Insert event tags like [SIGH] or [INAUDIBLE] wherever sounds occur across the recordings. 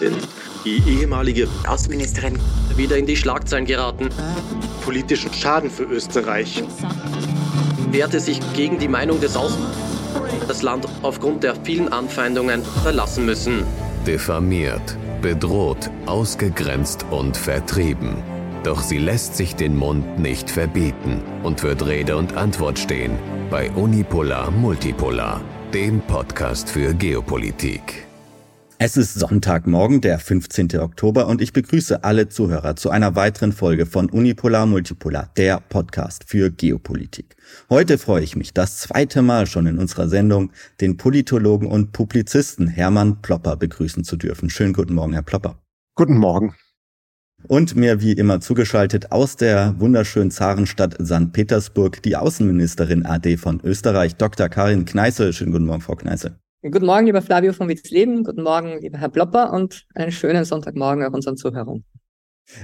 Denn die ehemalige Außenministerin wieder in die Schlagzeilen geraten. Politischen Schaden für Österreich. Wehrte sich gegen die Meinung des Außen. Das Land aufgrund der vielen Anfeindungen verlassen müssen. Diffamiert, bedroht, ausgegrenzt und vertrieben. Doch sie lässt sich den Mund nicht verbieten und wird Rede und Antwort stehen bei Unipolar Multipolar, dem Podcast für Geopolitik. Es ist Sonntagmorgen, der 15. Oktober, und ich begrüße alle Zuhörer zu einer weiteren Folge von Unipolar Multipolar, der Podcast für Geopolitik. Heute freue ich mich das zweite Mal schon in unserer Sendung, den Politologen und Publizisten Hermann Plopper begrüßen zu dürfen. Schönen guten Morgen, Herr Plopper. Guten Morgen. Und mir wie immer zugeschaltet aus der wunderschönen Zarenstadt St. Petersburg die Außenministerin AD von Österreich, Dr. Karin Kneißel. Schönen guten Morgen, Frau Kneißel. Guten Morgen, lieber Flavio von Witzleben. Guten Morgen, lieber Herr Plopper und einen schönen Sonntagmorgen auch unseren Zuhörern.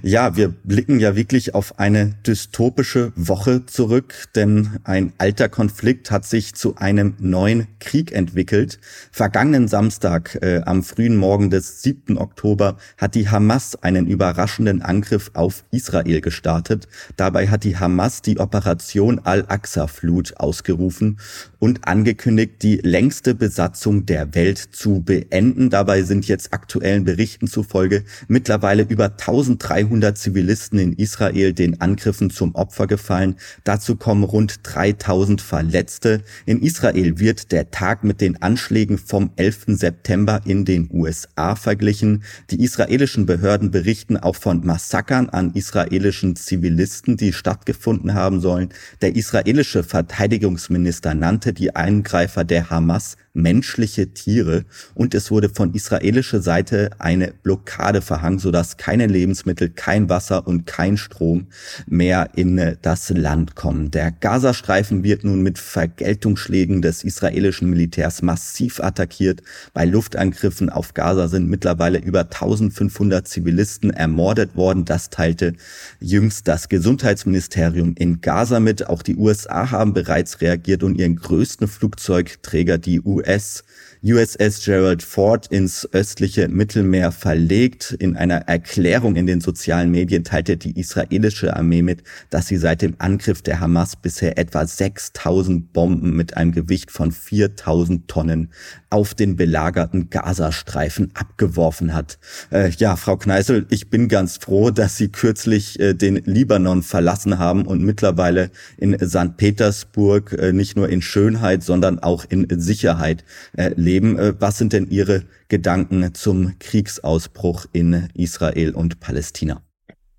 Ja, wir blicken ja wirklich auf eine dystopische Woche zurück, denn ein alter Konflikt hat sich zu einem neuen Krieg entwickelt. Vergangenen Samstag, äh, am frühen Morgen des 7. Oktober, hat die Hamas einen überraschenden Angriff auf Israel gestartet. Dabei hat die Hamas die Operation Al-Aqsa-Flut ausgerufen und angekündigt, die längste Besatzung der Welt zu beenden. Dabei sind jetzt aktuellen Berichten zufolge mittlerweile über 1300 300 Zivilisten in Israel den Angriffen zum Opfer gefallen. Dazu kommen rund 3000 Verletzte. In Israel wird der Tag mit den Anschlägen vom 11. September in den USA verglichen. Die israelischen Behörden berichten auch von Massakern an israelischen Zivilisten, die stattgefunden haben sollen. Der israelische Verteidigungsminister nannte die Eingreifer der Hamas menschliche Tiere und es wurde von israelischer Seite eine Blockade verhangen, sodass keine Lebensmittel, kein Wasser und kein Strom mehr in das Land kommen. Der Gazastreifen wird nun mit Vergeltungsschlägen des israelischen Militärs massiv attackiert. Bei Luftangriffen auf Gaza sind mittlerweile über 1500 Zivilisten ermordet worden. Das teilte jüngst das Gesundheitsministerium in Gaza mit. Auch die USA haben bereits reagiert und ihren größten Flugzeugträger, die US US USS Gerald Ford ins östliche Mittelmeer verlegt. In einer Erklärung in den sozialen Medien teilte die israelische Armee mit, dass sie seit dem Angriff der Hamas bisher etwa 6000 Bomben mit einem Gewicht von 4000 Tonnen auf den belagerten Gazastreifen abgeworfen hat. Äh, ja, Frau Kneißl, ich bin ganz froh, dass Sie kürzlich äh, den Libanon verlassen haben und mittlerweile in St. Petersburg äh, nicht nur in Schönheit, sondern auch in Sicherheit äh, leben. Äh, was sind denn Ihre Gedanken zum Kriegsausbruch in Israel und Palästina?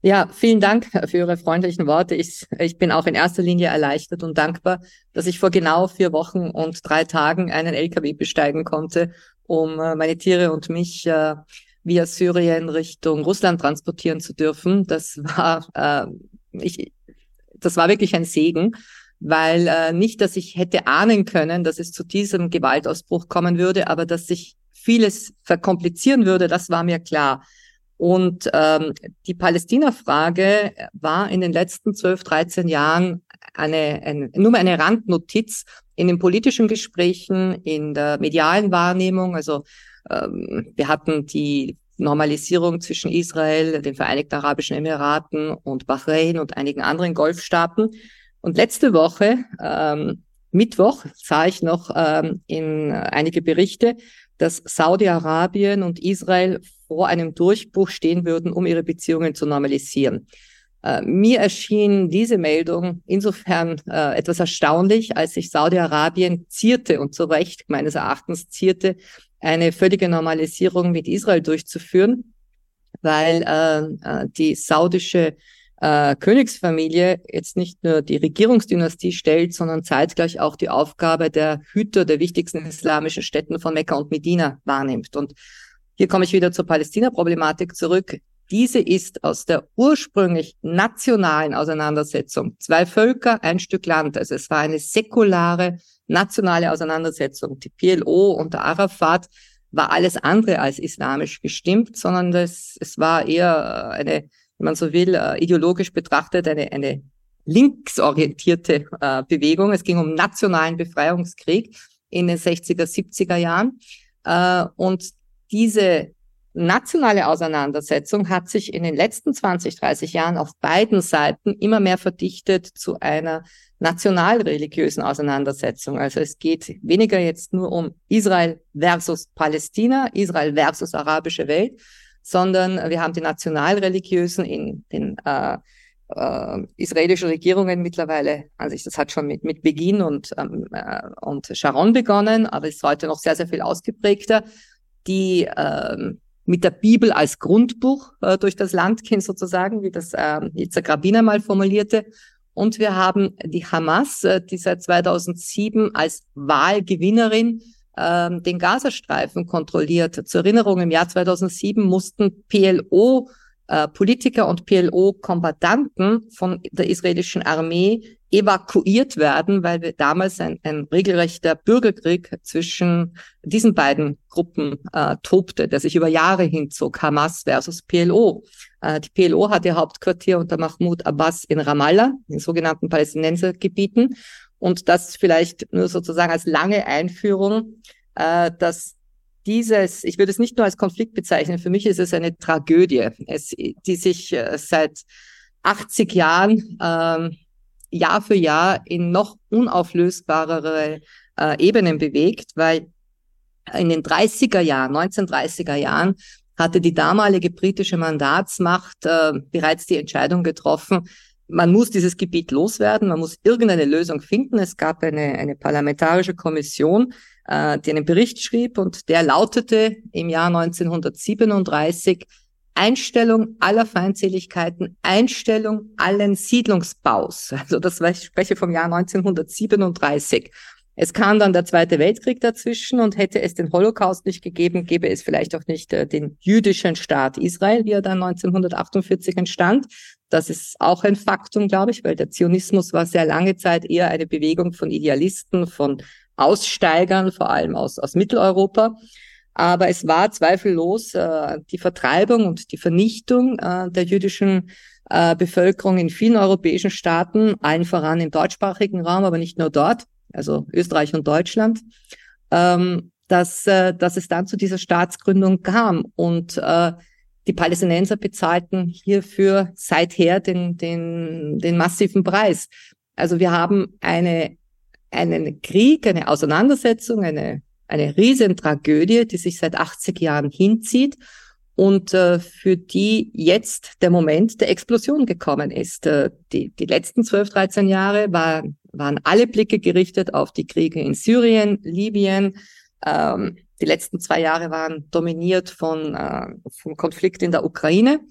Ja, vielen Dank für Ihre freundlichen Worte. Ich, ich bin auch in erster Linie erleichtert und dankbar, dass ich vor genau vier Wochen und drei Tagen einen LKW besteigen konnte, um äh, meine Tiere und mich äh, via Syrien Richtung Russland transportieren zu dürfen. Das war, äh, ich, das war wirklich ein Segen, weil äh, nicht, dass ich hätte ahnen können, dass es zu diesem Gewaltausbruch kommen würde, aber dass sich vieles verkomplizieren würde, das war mir klar. Und ähm, die Palästina-Frage war in den letzten 12, 13 Jahren eine, eine, nur eine Randnotiz in den politischen Gesprächen, in der medialen Wahrnehmung. Also ähm, wir hatten die Normalisierung zwischen Israel, den Vereinigten Arabischen Emiraten und Bahrain und einigen anderen Golfstaaten. Und letzte Woche, ähm, Mittwoch, sah ich noch ähm, in einige Berichte, dass Saudi-Arabien und Israel vor einem Durchbruch stehen würden, um ihre Beziehungen zu normalisieren. Äh, mir erschien diese Meldung insofern äh, etwas erstaunlich, als sich Saudi-Arabien zierte und zu Recht meines Erachtens zierte, eine völlige Normalisierung mit Israel durchzuführen, weil äh, äh die saudische äh, Königsfamilie jetzt nicht nur die Regierungsdynastie stellt, sondern zeitgleich auch die Aufgabe der Hüter der wichtigsten islamischen Städten von Mekka und Medina wahrnimmt. Und hier komme ich wieder zur Palästina-Problematik zurück. Diese ist aus der ursprünglich nationalen Auseinandersetzung, zwei Völker, ein Stück Land, also es war eine säkulare nationale Auseinandersetzung. Die PLO unter Arafat war alles andere als islamisch gestimmt, sondern das, es war eher eine wenn man so will, äh, ideologisch betrachtet eine, eine linksorientierte äh, Bewegung. Es ging um nationalen Befreiungskrieg in den 60er, 70er Jahren. Äh, und diese nationale Auseinandersetzung hat sich in den letzten 20, 30 Jahren auf beiden Seiten immer mehr verdichtet zu einer nationalreligiösen Auseinandersetzung. Also es geht weniger jetzt nur um Israel versus Palästina, Israel versus arabische Welt, sondern wir haben die nationalreligiösen in den äh, äh, israelischen Regierungen mittlerweile, also das hat schon mit, mit Beginn und, ähm, äh, und Sharon begonnen, aber ist heute noch sehr, sehr viel ausgeprägter, die ähm, mit der Bibel als Grundbuch äh, durch das Land gehen sozusagen, wie das äh, Yitzhak Rabin einmal formulierte. Und wir haben die Hamas, äh, die seit 2007 als Wahlgewinnerin äh, den Gazastreifen kontrolliert. Zur Erinnerung, im Jahr 2007 mussten PLO äh, Politiker und PLO-Kombatanten von der israelischen Armee evakuiert werden, weil wir damals ein, ein regelrechter Bürgerkrieg zwischen diesen beiden Gruppen äh, tobte, der sich über Jahre hinzog, Hamas versus PLO. Äh, die PLO hat ihr Hauptquartier unter Mahmoud Abbas in Ramallah, in sogenannten Palästinensergebieten. Und das vielleicht nur sozusagen als lange Einführung, äh, dass dieses, ich würde es nicht nur als Konflikt bezeichnen, für mich ist es eine Tragödie, es, die sich äh, seit 80 Jahren ähm, Jahr für Jahr in noch unauflösbarere äh, Ebenen bewegt, weil in den 30er Jahren, 1930er Jahren, hatte die damalige britische Mandatsmacht äh, bereits die Entscheidung getroffen, man muss dieses Gebiet loswerden, man muss irgendeine Lösung finden. Es gab eine, eine parlamentarische Kommission, äh, die einen Bericht schrieb und der lautete im Jahr 1937 Einstellung aller Feindseligkeiten, Einstellung allen Siedlungsbaus. [LAUGHS] Also das war, ich spreche vom Jahr 1937. Es kam dann der Zweite Weltkrieg dazwischen und hätte es den Holocaust nicht gegeben, gäbe es vielleicht auch nicht äh, den jüdischen Staat Israel, wie er dann 1948 entstand. Das ist auch ein Faktum, glaube ich, weil der Zionismus war sehr lange Zeit eher eine Bewegung von Idealisten, von Aussteigern, vor allem aus, aus Mitteleuropa. Aber es war zweifellos äh, die Vertreibung und die Vernichtung äh, der jüdischen äh, Bevölkerung in vielen europäischen Staaten, allen voran im deutschsprachigen Raum, aber nicht nur dort, also Österreich und Deutschland, ähm, dass, äh, dass es dann zu dieser Staatsgründung kam. Und äh, die Palästinenser bezahlten hierfür seither den, den, den massiven Preis. Also wir haben eine, einen Krieg, eine Auseinandersetzung, eine eine Riesentragödie, die sich seit 80 Jahren hinzieht und äh, für die jetzt der Moment der Explosion gekommen ist. Äh, die, die letzten 12, 13 Jahre war, waren alle Blicke gerichtet auf die Kriege in Syrien, Libyen. Ähm, die letzten zwei Jahre waren dominiert von äh, vom Konflikt in der Ukraine.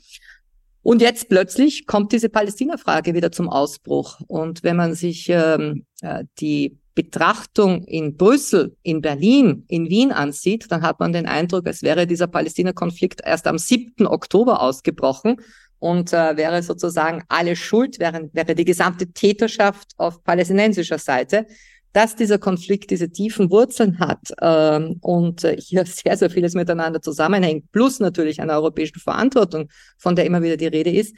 Und jetzt plötzlich kommt diese Palästina-Frage wieder zum Ausbruch. Und wenn man sich ähm, äh, die Betrachtung in Brüssel, in Berlin, in Wien ansieht, dann hat man den Eindruck, als wäre dieser Palästina-Konflikt erst am 7. Oktober ausgebrochen und äh, wäre sozusagen alle Schuld, wäre, wäre die gesamte Täterschaft auf palästinensischer Seite. Dass dieser Konflikt diese tiefen Wurzeln hat ähm, und äh, hier [LAUGHS] sehr, sehr vieles miteinander zusammenhängt, plus natürlich eine europäische Verantwortung, von der immer wieder die Rede ist,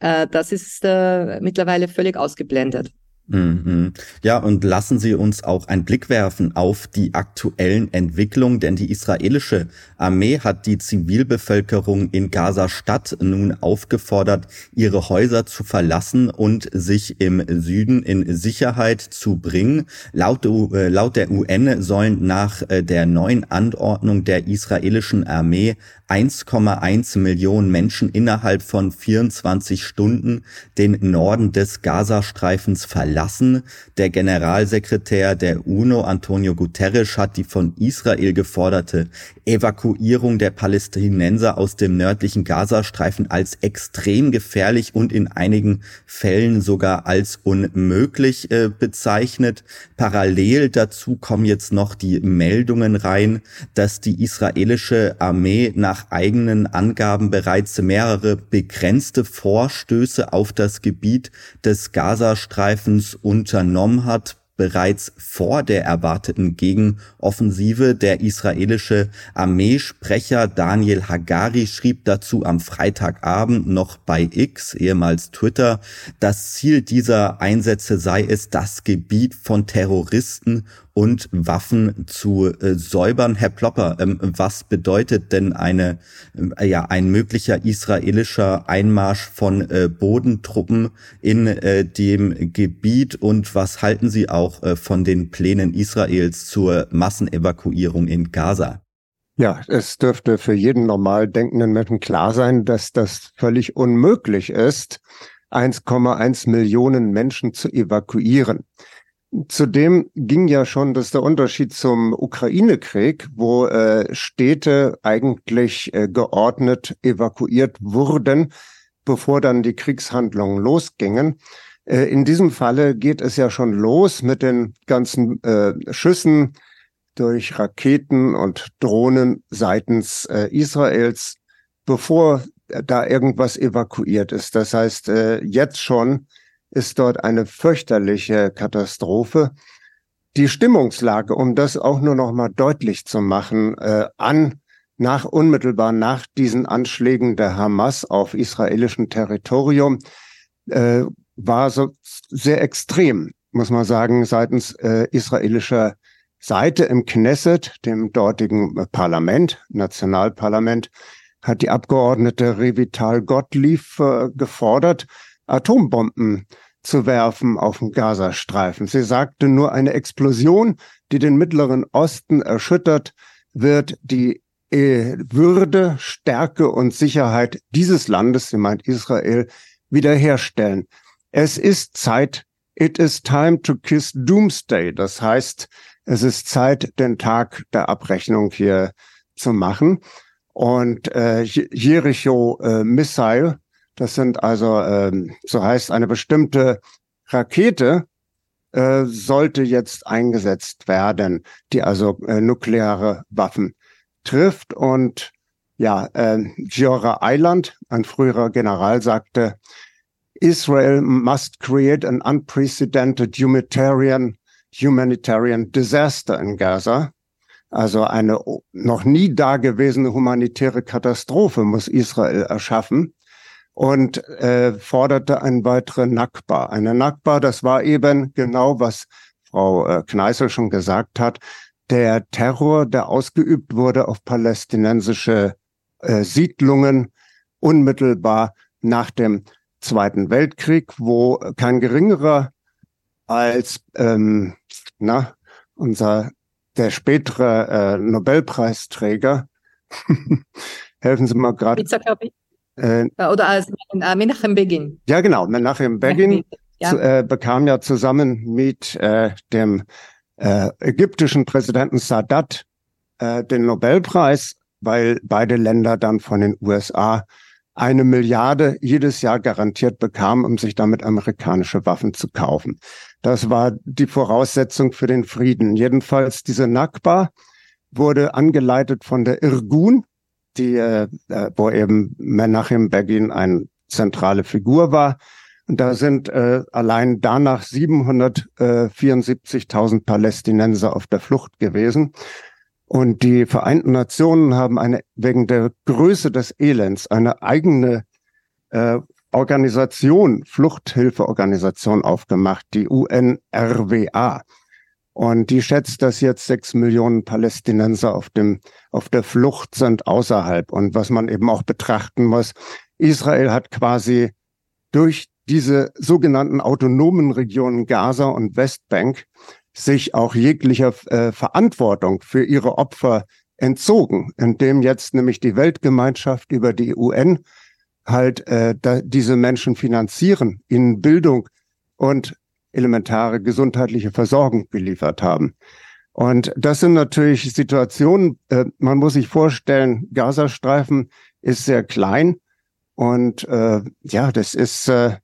äh, das ist äh, mittlerweile völlig ausgeblendet. Mhm. Ja, und lassen Sie uns auch einen Blick werfen auf die aktuellen Entwicklungen, denn die israelische Armee hat die Zivilbevölkerung in Gaza-Stadt nun aufgefordert, ihre Häuser zu verlassen und sich im Süden in Sicherheit zu bringen. Laut, äh, laut der UN sollen nach äh, der neuen Anordnung der israelischen Armee 1,1 Millionen Menschen innerhalb von 24 Stunden den Norden des Gazastreifens verlassen. Der Generalsekretär der UNO, Antonio Guterres, hat die von Israel geforderte Evakuierung der Palästinenser aus dem nördlichen Gazastreifen als extrem gefährlich und in einigen Fällen sogar als unmöglich äh, bezeichnet. Parallel dazu kommen jetzt noch die Meldungen rein, dass die israelische Armee nach nach eigenen Angaben bereits mehrere begrenzte Vorstöße auf das Gebiet des Gazastreifens unternommen hat, bereits vor der erwarteten Gegenoffensive. Der israelische Armeesprecher Daniel Hagari schrieb dazu am Freitagabend noch bei X, ehemals Twitter, das Ziel dieser Einsätze sei es, das Gebiet von Terroristen und Waffen zu äh, säubern. Herr Plopper, ähm, was bedeutet denn eine, äh, ja, ein möglicher israelischer Einmarsch von äh, Bodentruppen in äh, dem Gebiet und was halten Sie auch äh, von den Plänen Israels zur Massenevakuierung in Gaza? Ja, es dürfte für jeden normal denkenden Menschen klar sein, dass das völlig unmöglich ist, 1,1 Millionen Menschen zu evakuieren. Zudem ging ja schon, das ist der Unterschied zum Ukraine-Krieg, wo äh, Städte eigentlich äh, geordnet evakuiert wurden, bevor dann die Kriegshandlungen losgingen. Äh, in diesem Falle geht es ja schon los mit den ganzen äh, Schüssen durch Raketen und Drohnen seitens äh, Israels, bevor da irgendwas evakuiert ist. Das heißt, äh, jetzt schon ist dort eine fürchterliche Katastrophe. Die Stimmungslage, um das auch nur noch mal deutlich zu machen, äh, an nach unmittelbar nach diesen Anschlägen der Hamas auf israelischem Territorium äh, war so sehr extrem, muss man sagen, seitens äh, israelischer Seite im Knesset, dem dortigen Parlament, Nationalparlament, hat die Abgeordnete Revital Gottlieb äh, gefordert, Atombomben zu werfen auf den Gazastreifen. Sie sagte, nur eine Explosion, die den Mittleren Osten erschüttert, wird die äh, Würde, Stärke und Sicherheit dieses Landes, sie meint Israel, wiederherstellen. Es ist Zeit, it is time to kiss doomsday. Das heißt, es ist Zeit, den Tag der Abrechnung hier zu machen. Und äh, Jericho äh, Missile das sind also, ähm, so heißt, eine bestimmte Rakete äh, sollte jetzt eingesetzt werden, die also äh, nukleare Waffen trifft. Und ja, äh, Giora Island, ein früherer General, sagte, Israel must create an unprecedented humanitarian, humanitarian disaster in Gaza. Also eine noch nie dagewesene humanitäre Katastrophe muss Israel erschaffen und äh, forderte einen weiteren Nakba. Eine Nakba, das war eben genau, was Frau äh, Kneißl schon gesagt hat, der Terror, der ausgeübt wurde auf palästinensische äh, Siedlungen unmittelbar nach dem Zweiten Weltkrieg, wo kein geringerer als ähm, na, unser der spätere äh, Nobelpreisträger [LAUGHS] helfen Sie mal gerade. Äh, Oder als äh, Menachem Begin. Ja, genau. Menachem Begin ja. äh, bekam ja zusammen mit äh, dem äh, ägyptischen Präsidenten Sadat äh, den Nobelpreis, weil beide Länder dann von den USA eine Milliarde jedes Jahr garantiert bekamen, um sich damit amerikanische Waffen zu kaufen. Das war die Voraussetzung für den Frieden. Jedenfalls diese Nakba wurde angeleitet von der Irgun, die, äh, wo eben Menachem Begin eine zentrale Figur war. Und da sind äh, allein danach 774.000 Palästinenser auf der Flucht gewesen. Und die Vereinten Nationen haben eine wegen der Größe des Elends eine eigene äh, Organisation, Fluchthilfeorganisation aufgemacht, die UNRWA. Und die schätzt, dass jetzt sechs Millionen Palästinenser auf dem, auf der Flucht sind außerhalb. Und was man eben auch betrachten muss, Israel hat quasi durch diese sogenannten autonomen Regionen Gaza und Westbank sich auch jeglicher äh, Verantwortung für ihre Opfer entzogen, indem jetzt nämlich die Weltgemeinschaft über die UN halt äh, da, diese Menschen finanzieren, ihnen Bildung und elementare gesundheitliche Versorgung geliefert haben. Und das sind natürlich Situationen, äh, man muss sich vorstellen, Gazastreifen ist sehr klein und äh, ja, das ist äh,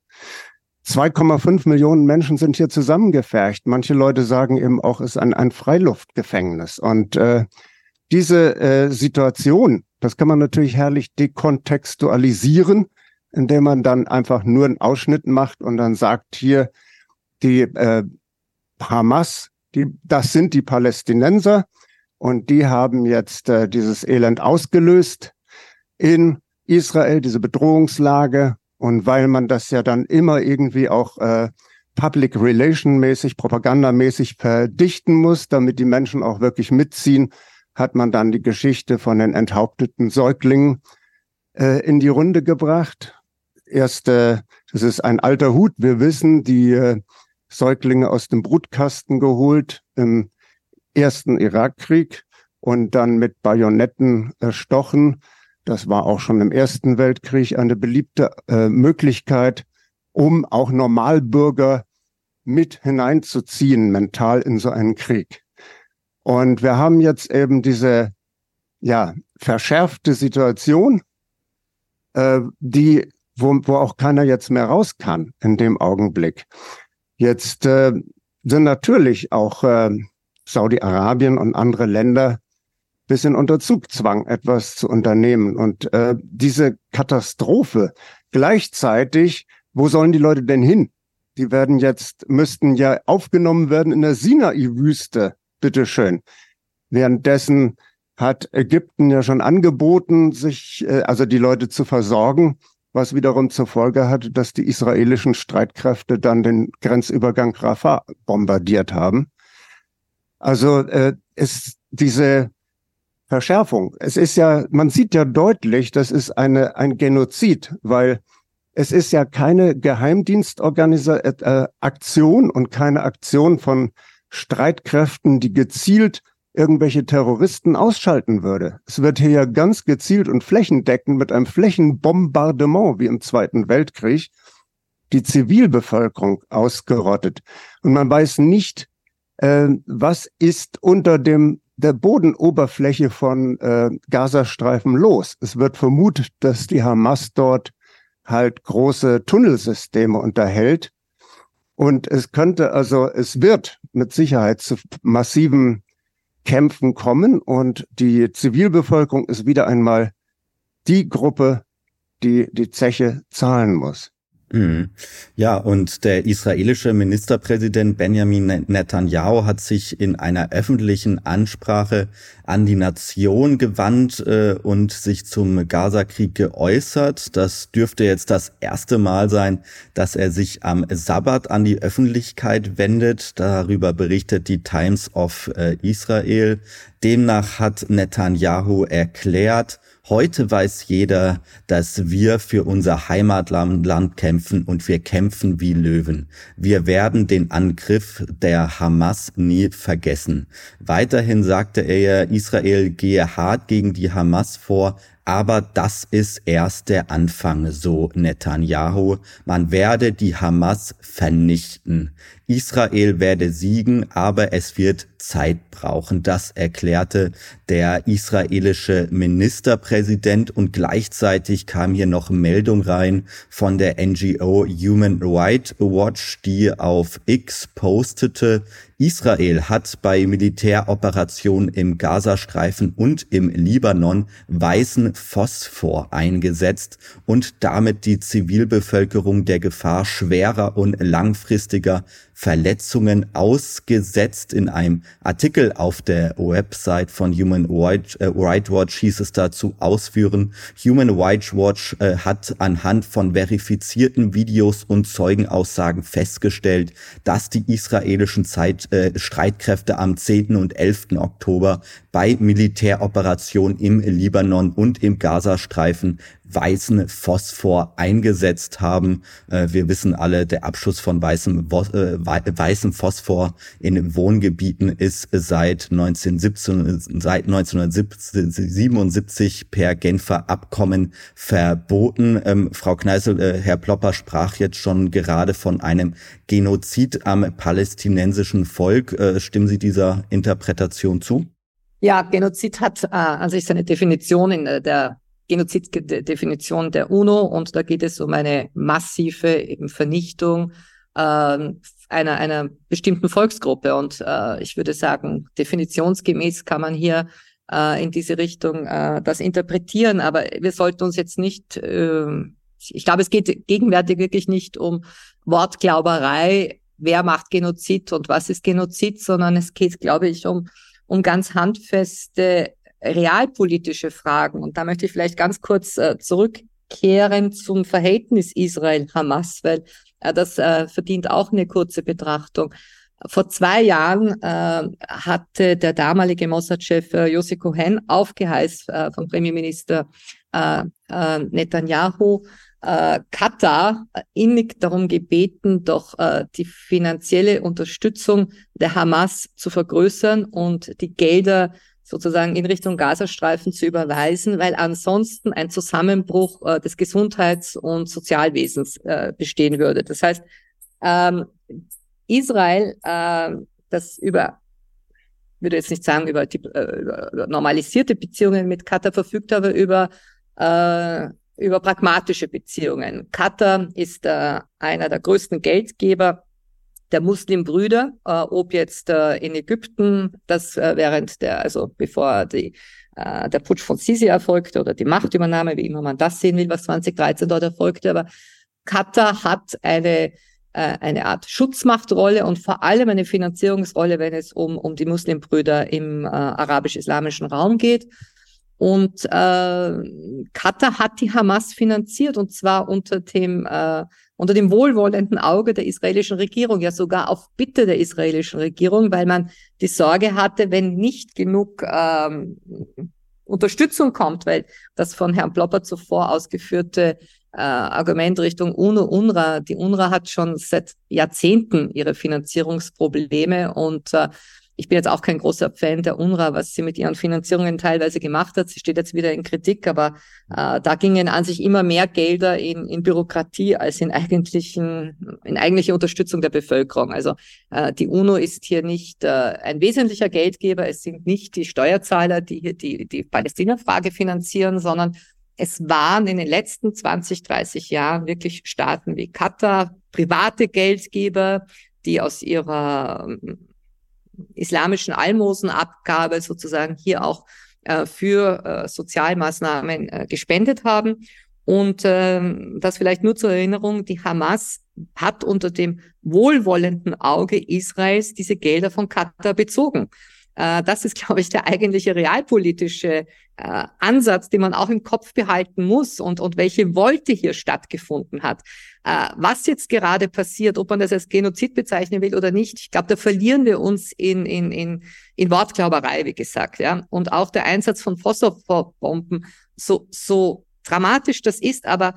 2,5 Millionen Menschen sind hier zusammengefercht. Manche Leute sagen eben auch, es ist ein, ein Freiluftgefängnis. Und äh, diese äh, Situation, das kann man natürlich herrlich dekontextualisieren, indem man dann einfach nur einen Ausschnitt macht und dann sagt, hier, die äh, Hamas, die, das sind die Palästinenser und die haben jetzt äh, dieses Elend ausgelöst in Israel, diese Bedrohungslage. Und weil man das ja dann immer irgendwie auch äh, Public Relation mäßig, propagandamäßig verdichten muss, damit die Menschen auch wirklich mitziehen, hat man dann die Geschichte von den enthaupteten Säuglingen äh, in die Runde gebracht. Erste, das ist ein alter Hut. Wir wissen, die äh, Säuglinge aus dem Brutkasten geholt im ersten Irakkrieg und dann mit Bajonetten erstochen. Das war auch schon im Ersten Weltkrieg eine beliebte äh, Möglichkeit, um auch Normalbürger mit hineinzuziehen, mental in so einen Krieg. Und wir haben jetzt eben diese, ja, verschärfte Situation, äh, die, wo, wo auch keiner jetzt mehr raus kann in dem Augenblick. Jetzt äh, sind natürlich auch äh, Saudi-Arabien und andere Länder bisschen unter Zugzwang, etwas zu unternehmen. Und äh, diese Katastrophe gleichzeitig, wo sollen die Leute denn hin? Die werden jetzt, müssten ja aufgenommen werden in der Sinai-Wüste, bitteschön. Währenddessen hat Ägypten ja schon angeboten, sich, äh, also die Leute zu versorgen, was wiederum zur Folge hat, dass die israelischen Streitkräfte dann den Grenzübergang Rafah bombardiert haben. Also äh, ist diese Verschärfung. Es ist ja, man sieht ja deutlich, das ist eine, ein Genozid, weil es ist ja keine Geheimdienstorganisation äh, und keine Aktion von Streitkräften, die gezielt irgendwelche Terroristen ausschalten würde. Es wird hier ja ganz gezielt und flächendeckend mit einem Flächenbombardement wie im Zweiten Weltkrieg die Zivilbevölkerung ausgerottet. Und man weiß nicht, äh, was ist unter dem der Bodenoberfläche von äh, Gazastreifen los. Es wird vermutet, dass die Hamas dort halt große Tunnelsysteme unterhält. Und es könnte also, es wird mit Sicherheit zu massiven Kämpfen kommen und die Zivilbevölkerung ist wieder einmal die Gruppe, die die Zeche zahlen muss. Mhm. Ja, und der israelische Ministerpräsident Benjamin Netanyahu hat sich in einer öffentlichen Ansprache an die Nation gewandt äh, und sich zum Gazakrieg geäußert. Das dürfte jetzt das erste Mal sein, dass er sich am Sabbat an die Öffentlichkeit wendet. Darüber berichtet die Times of äh, Israel. Demnach hat Netanyahu erklärt, Heute weiß jeder, dass wir für unser Heimatland kämpfen und wir kämpfen wie Löwen. Wir werden den Angriff der Hamas nie vergessen. Weiterhin sagte er, Israel gehe hart gegen die Hamas vor, aber das ist erst der Anfang, so Netanyahu. Man werde die Hamas vernichten. Israel werde siegen, aber es wird Zeit brauchen. Das erklärte der israelische Ministerpräsident und gleichzeitig kam hier noch Meldung rein von der NGO Human Rights Watch, die auf X postete, Israel hat bei Militäroperationen im Gazastreifen und im Libanon weißen Phosphor eingesetzt und damit die Zivilbevölkerung der Gefahr schwerer und langfristiger Verletzungen ausgesetzt. In einem Artikel auf der Website von Human Rights äh, Watch hieß es dazu ausführen, Human Rights Watch äh, hat anhand von verifizierten Videos und Zeugenaussagen festgestellt, dass die israelischen Zeit, äh, Streitkräfte am 10. und 11. Oktober bei Militäroperationen im Libanon und im Gazastreifen weißen Phosphor eingesetzt haben. Äh, wir wissen alle, der Abschuss von weißem, äh, weißem Phosphor in Wohngebieten ist seit 1917, seit 1977 per Genfer Abkommen verboten. Ähm, Frau Kneißl, äh, Herr Plopper sprach jetzt schon gerade von einem Genozid am palästinensischen Volk. Stimmen Sie dieser Interpretation zu? Ja, Genozid hat äh, also ist eine Definition in der Genoziddefinition der UNO und da geht es um eine massive eben Vernichtung äh, einer, einer bestimmten Volksgruppe. Und äh, ich würde sagen, definitionsgemäß kann man hier äh, in diese Richtung äh, das interpretieren, aber wir sollten uns jetzt nicht, äh, ich glaube, es geht gegenwärtig wirklich nicht um Wortglauberei, wer macht Genozid und was ist Genozid, sondern es geht, glaube ich, um, um ganz handfeste realpolitische Fragen. Und da möchte ich vielleicht ganz kurz äh, zurück zurückkehren zum Verhältnis Israel-Hamas, weil äh, das äh, verdient auch eine kurze Betrachtung. Vor zwei Jahren äh, hatte der damalige Mossad-Chef äh, Yossi Cohen aufgeheißt äh, vom Premierminister äh, äh, Netanyahu äh, Katar innig darum gebeten, doch äh, die finanzielle Unterstützung der Hamas zu vergrößern und die Gelder sozusagen in Richtung Gazastreifen zu überweisen, weil ansonsten ein Zusammenbruch äh, des Gesundheits- und Sozialwesens äh, bestehen würde. Das heißt, ähm, Israel, äh, das über würde jetzt nicht sagen über, die, äh, über normalisierte Beziehungen mit Katar verfügt, aber über äh, über pragmatische Beziehungen. Katar ist äh, einer der größten Geldgeber der Muslimbrüder, äh, ob jetzt äh, in Ägypten, das äh, während der, also bevor die, äh, der Putsch von Sisi erfolgte oder die Machtübernahme, wie immer man das sehen will, was 2013 dort erfolgte, aber Katar hat eine äh, eine Art Schutzmachtrolle und vor allem eine Finanzierungsrolle, wenn es um, um die Muslimbrüder im äh, arabisch-islamischen Raum geht. Und äh, Katar hat die Hamas finanziert und zwar unter dem äh, unter dem wohlwollenden Auge der israelischen Regierung, ja sogar auf Bitte der israelischen Regierung, weil man die Sorge hatte, wenn nicht genug ähm, Unterstützung kommt, weil das von Herrn Plopper zuvor ausgeführte äh, Argument Richtung UNO, UNRWA, die UNRWA hat schon seit Jahrzehnten ihre Finanzierungsprobleme und äh, ich bin jetzt auch kein großer Fan der UNRWA, was sie mit ihren Finanzierungen teilweise gemacht hat. Sie steht jetzt wieder in Kritik, aber äh, da gingen an sich immer mehr Gelder in, in Bürokratie als in eigentlichen, in eigentliche Unterstützung der Bevölkerung. Also äh, die UNO ist hier nicht äh, ein wesentlicher Geldgeber. Es sind nicht die Steuerzahler, die hier die, die Palästina-Frage finanzieren, sondern es waren in den letzten 20, 30 Jahren wirklich Staaten wie Katar, private Geldgeber, die aus ihrer islamischen Almosenabgabe sozusagen hier auch äh, für äh, Sozialmaßnahmen äh, gespendet haben. Und äh, das vielleicht nur zur Erinnerung, die Hamas hat unter dem wohlwollenden Auge Israels diese Gelder von Katar bezogen. Äh, das ist, [LAUGHS] glaube ich, der eigentliche realpolitische äh, Ansatz, den man auch im Kopf behalten muss und, und welche Wolte hier stattgefunden hat. Äh, was jetzt gerade passiert, ob man das als Genozid bezeichnen will oder nicht, ich glaube, da verlieren wir uns in, in, in, in Wortglauberei, wie gesagt. Ja? Und auch der Einsatz von Phosphorbomben, so, so dramatisch das ist, aber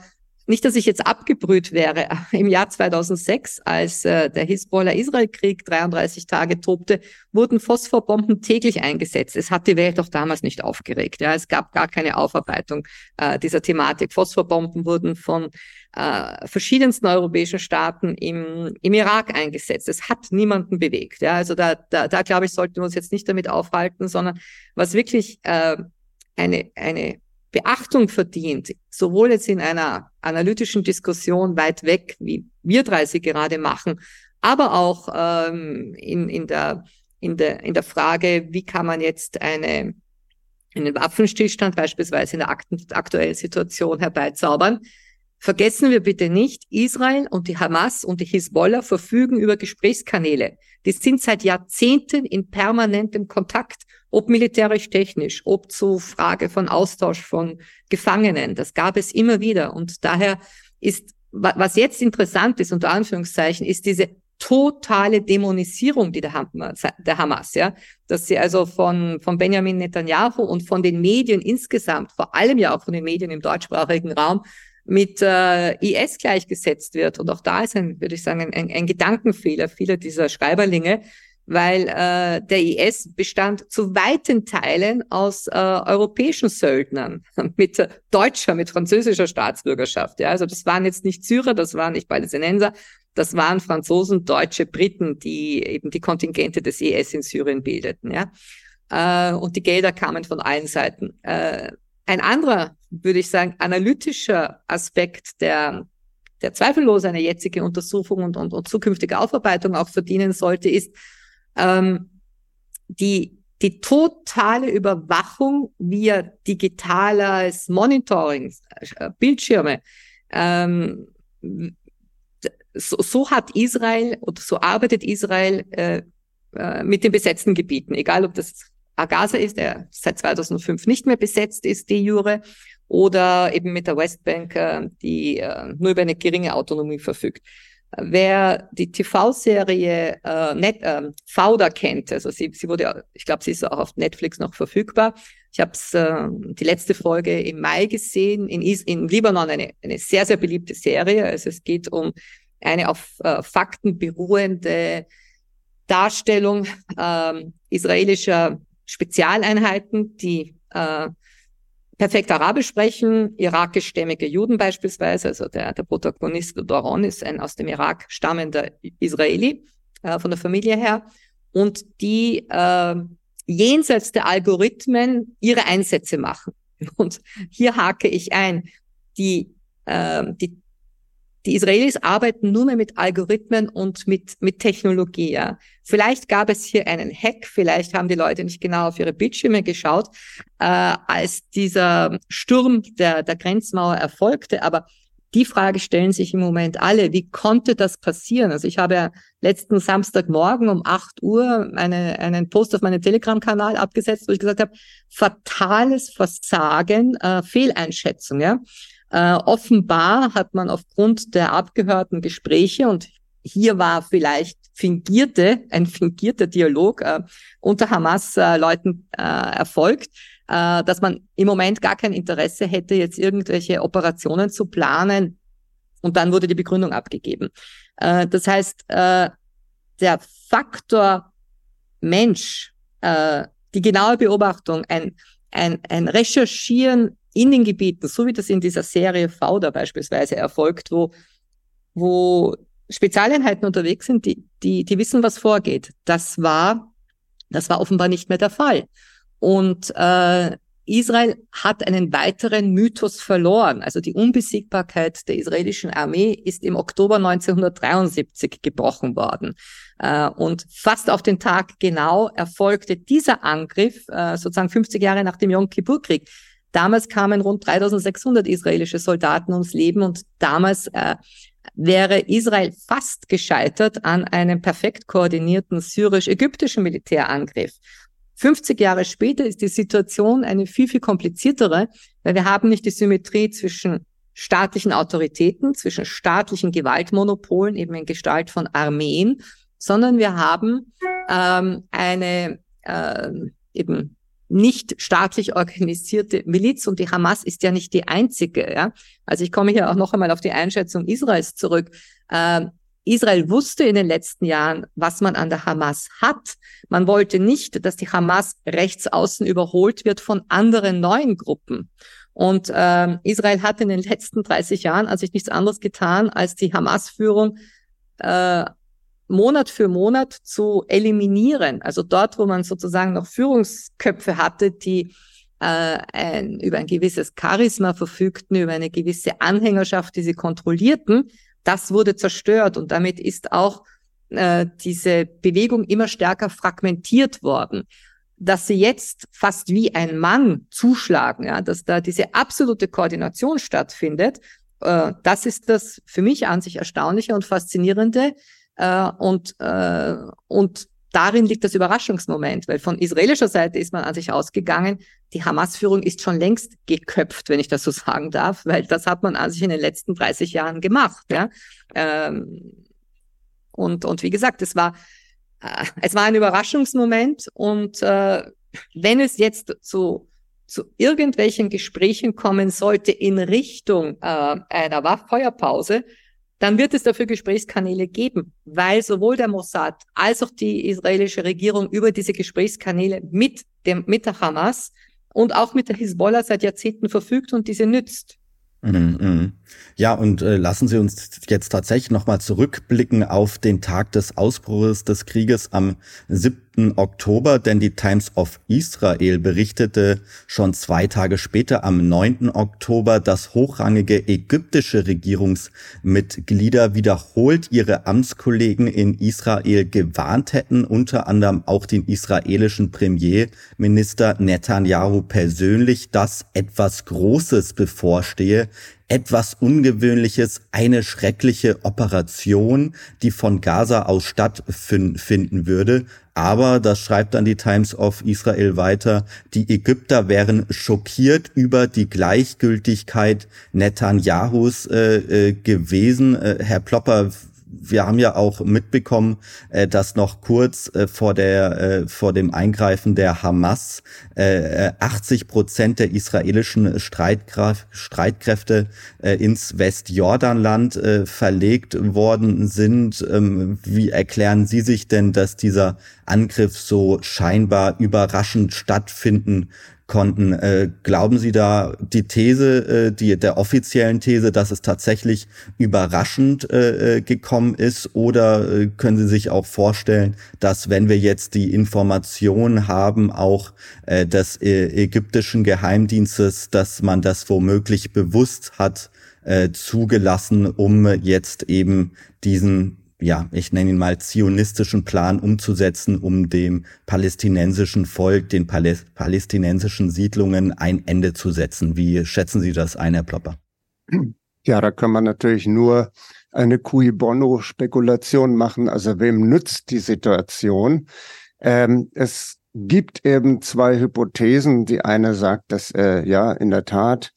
nicht, dass ich jetzt abgebrüht wäre. [LAUGHS] Im Jahr 2006, als äh, der Hisbollah-Israel-Krieg 33 Tage tobte, wurden Phosphorbomben täglich eingesetzt. Es hat die Welt auch damals nicht aufgeregt. Ja, es gab gar keine Aufarbeitung äh, dieser Thematik. Phosphorbomben wurden von äh, verschiedensten europäischen Staaten im, im Irak eingesetzt. Es hat niemanden bewegt. Ja, also da, da, da glaube ich, sollten wir uns jetzt nicht damit aufhalten, sondern was wirklich äh, eine, eine Beachtung verdient, sowohl jetzt in einer analytischen Diskussion weit weg, wie wir drei sie gerade machen, aber auch ähm, in, in, der, in, der, in der Frage, wie kann man jetzt eine, einen Waffenstillstand beispielsweise in der aktuellen Situation herbeizaubern. Vergessen wir bitte nicht, Israel und die Hamas und die Hisbollah verfügen über Gesprächskanäle. Die sind seit Jahrzehnten in permanentem Kontakt ob militärisch technisch, ob zu Frage von Austausch von Gefangenen. Das gab es immer wieder. Und daher ist, was jetzt interessant ist, unter Anführungszeichen, ist diese totale Dämonisierung, die der Hamas, der Hamas, ja, dass sie also von, von Benjamin Netanyahu und von den Medien insgesamt, vor allem ja auch von den Medien im deutschsprachigen Raum, mit äh, IS gleichgesetzt wird. Und auch da ist ein, würde ich sagen, ein, ein Gedankenfehler vieler dieser Schreiberlinge, weil äh, der IS bestand zu weiten Teilen aus äh, europäischen Söldnern [LAUGHS] mit deutscher, mit französischer Staatsbürgerschaft. Ja, also das waren jetzt nicht Syrer, das waren nicht Palästinenser, das waren Franzosen, Deutsche, Briten, die eben die Kontingente des IS in Syrien bildeten. Ja, äh, und die Gelder kamen von allen Seiten. Äh, ein anderer, würde ich sagen, analytischer Aspekt, der der zweifellos eine jetzige Untersuchung und, und, und zukünftige Aufarbeitung auch verdienen sollte, ist, ähm, die, die totale Überwachung via digitales Monitoring, äh, Bildschirme, ähm, so, so hat Israel oder so arbeitet Israel äh, äh, mit den besetzten Gebieten, egal ob das Gaza ist, der seit 2005 nicht mehr besetzt ist, die Jure, oder eben mit der Westbank, äh, die äh, nur über eine geringe Autonomie verfügt. Wer die TV-Serie äh, Net, äh, Fauda kennt, also sie, sie wurde, ich glaube, sie ist auch auf Netflix noch verfügbar. Ich habe äh, die letzte Folge im Mai gesehen. In, Is in Libanon eine, eine sehr, sehr beliebte Serie. Also es geht um eine auf äh, Fakten beruhende Darstellung äh, israelischer Spezialeinheiten, die äh, perfekt Arabisch sprechen, irakischstämmige Juden beispielsweise, also der, der Protagonist Doron ist ein aus dem Irak stammender Israeli äh, von der Familie her und die äh, jenseits der Algorithmen ihre Einsätze machen. [LAUGHS] Und hier hake ich ein. Die, äh, die die Israelis arbeiten nur mehr mit Algorithmen und mit, mit Technologie. Ja. Vielleicht gab es hier einen Hack, vielleicht haben die Leute nicht genau auf ihre Bildschirme geschaut, äh, als dieser Sturm der, der Grenzmauer erfolgte. Aber die Frage stellen sich im Moment alle. Wie konnte das passieren? Also ich habe ja letzten Samstagmorgen um 8 Uhr eine, einen Post auf meinem Telegram-Kanal abgesetzt, wo ich gesagt habe, fatales Versagen, äh, Fehleinschätzung. Ja? Äh, offenbar hat man aufgrund der abgehörten Gespräche und hier war vielleicht fingierte, ein fingierter Dialog äh, unter Hamas-Leuten äh, erfolgt, äh, dass man im Moment gar kein Interesse hätte, jetzt irgendwelche Operationen zu planen. Und dann wurde die Begründung abgegeben. Äh, das heißt, äh, der Faktor Mensch, äh, die genaue Beobachtung, ein, ein, ein Recherchieren in den Gebieten, so wie das in dieser Serie Fauda beispielsweise erfolgt, wo, wo Spezialeinheiten unterwegs sind, die, die, die wissen, was vorgeht. Das war, das war offenbar nicht mehr der Fall. Und äh, Israel hat einen weiteren Mythos verloren. Also die Unbesiegbarkeit der israelischen Armee ist im Oktober 1973 gebrochen worden. Äh, und fast auf den Tag genau erfolgte dieser Angriff, äh, sozusagen 50 Jahre nach dem Yom Kippur-Krieg. Damals kamen rund 3600 israelische Soldaten ums Leben und damals äh, wäre Israel fast gescheitert an einem perfekt koordinierten syrisch-ägyptischen Militärangriff. 50 Jahre später ist die Situation eine viel, viel kompliziertere, weil wir haben nicht die Symmetrie zwischen staatlichen Autoritäten, zwischen staatlichen Gewaltmonopolen, eben in Gestalt von Armeen, sondern wir haben ähm, eine äh, eben nicht staatlich organisierte Miliz und die Hamas ist ja nicht die einzige. Ja? Also ich komme hier auch noch einmal auf die Einschätzung Israels zurück. Ähm, Israel wusste in den letzten Jahren, was man an der Hamas hat. Man wollte nicht, dass die Hamas rechts außen überholt wird von anderen neuen Gruppen. Und äh, Israel hat in den letzten 30 Jahren also nichts anderes getan, als die Hamas-Führung äh, Monat für Monat zu eliminieren. Also dort, wo man sozusagen noch Führungsköpfe hatte, die äh, ein, über ein gewisses Charisma verfügten, über eine gewisse Anhängerschaft, die sie kontrollierten, das wurde zerstört und damit ist auch äh, diese Bewegung immer stärker fragmentiert worden. Dass sie jetzt fast wie ein Mann zuschlagen, ja, dass da diese absolute Koordination stattfindet, äh, das ist das für mich an sich Erstaunliche und Faszinierende, äh, und, äh, und darin liegt das Überraschungsmoment, weil von israelischer Seite ist man an sich ausgegangen, die Hamas-Führung ist schon längst geköpft, wenn ich das so [LAUGHS] sagen darf, weil das hat man an sich in den letzten 30 Jahren gemacht. Ja? Ähm, und, und wie gesagt, es war, äh, es war ein Überraschungsmoment und äh, wenn es jetzt zu, zu irgendwelchen Gesprächen kommen sollte in Richtung äh, einer Feuerpause, dann wird es dafür Gesprächskanäle geben, weil sowohl der Mossad als auch die israelische Regierung über diese Gesprächskanäle mit dem, mit der Hamas und auch mit der Hisbollah seit Jahrzehnten verfügt und diese nützt. Mhm, mhm. Ja, und äh, lassen Sie uns jetzt tatsächlich nochmal zurückblicken auf den Tag des Ausbruches des Krieges am 7. Oktober, denn die Times of Israel berichtete schon zwei Tage später am 9. Oktober, dass hochrangige ägyptische Regierungsmitglieder wiederholt ihre Amtskollegen in Israel gewarnt hätten, unter anderem auch den israelischen Premierminister Netanyahu persönlich, dass etwas Großes bevorstehe, etwas Ungewöhnliches, eine schreckliche Operation, die von Gaza aus stattfinden würde. Aber, das schreibt dann die Times of Israel weiter, die Ägypter wären schockiert über die Gleichgültigkeit Netanyahus äh, äh, gewesen. Äh, Herr Plopper, wir haben ja auch mitbekommen, äh, dass noch kurz äh, vor der äh, vor dem Eingreifen der Hamas 80 Prozent der israelischen Streitkräfte ins Westjordanland verlegt worden sind. Ähm, wie erklären Sie sich denn, dass dieser Angriff so scheinbar überraschend stattfinden konnten. Äh, glauben Sie da die These, äh, die der offiziellen These, dass es tatsächlich überraschend äh, äh, gekommen ist, oder äh, können Sie sich auch vorstellen, dass wenn wir jetzt die Information haben, auch äh, des äh, ägyptischen Geheimdienstes, dass man das womöglich bewusst hat äh, zugelassen, um jetzt eben diesen ja, ich nenne ihn mal zionistischen Plan umzusetzen, um dem palästinensischen Volk, den Paläst palästinensischen Siedlungen ein Ende zu setzen. Wie schätzen Sie das ein, Herr Plopper? Ja, da kann man natürlich nur eine cui bono Spekulation machen. Also wem nützt die Situation? Ähm, es gibt eben zwei Hypothesen. Die eine sagt, dass äh, ja in der Tat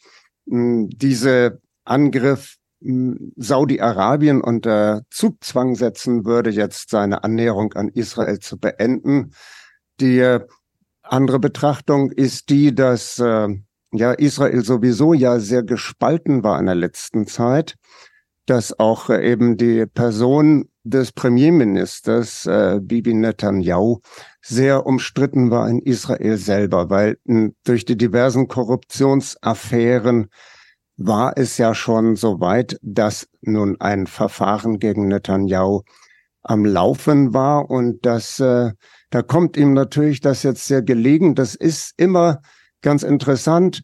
mh, diese Angriff Saudi-Arabien unter Zugzwang setzen würde, jetzt seine Annäherung an Israel zu beenden. Die andere Betrachtung ist die, dass äh, ja Israel sowieso ja sehr gespalten war in der letzten Zeit, dass auch äh, eben die Person des Premierministers äh, Bibi Netanyahu sehr umstritten war in Israel selber, weil mh, durch die diversen Korruptionsaffären war es ja schon so weit, dass nun ein Verfahren gegen Netanyahu am Laufen war und das, äh, da kommt ihm natürlich das jetzt sehr gelegen. Das ist immer ganz interessant,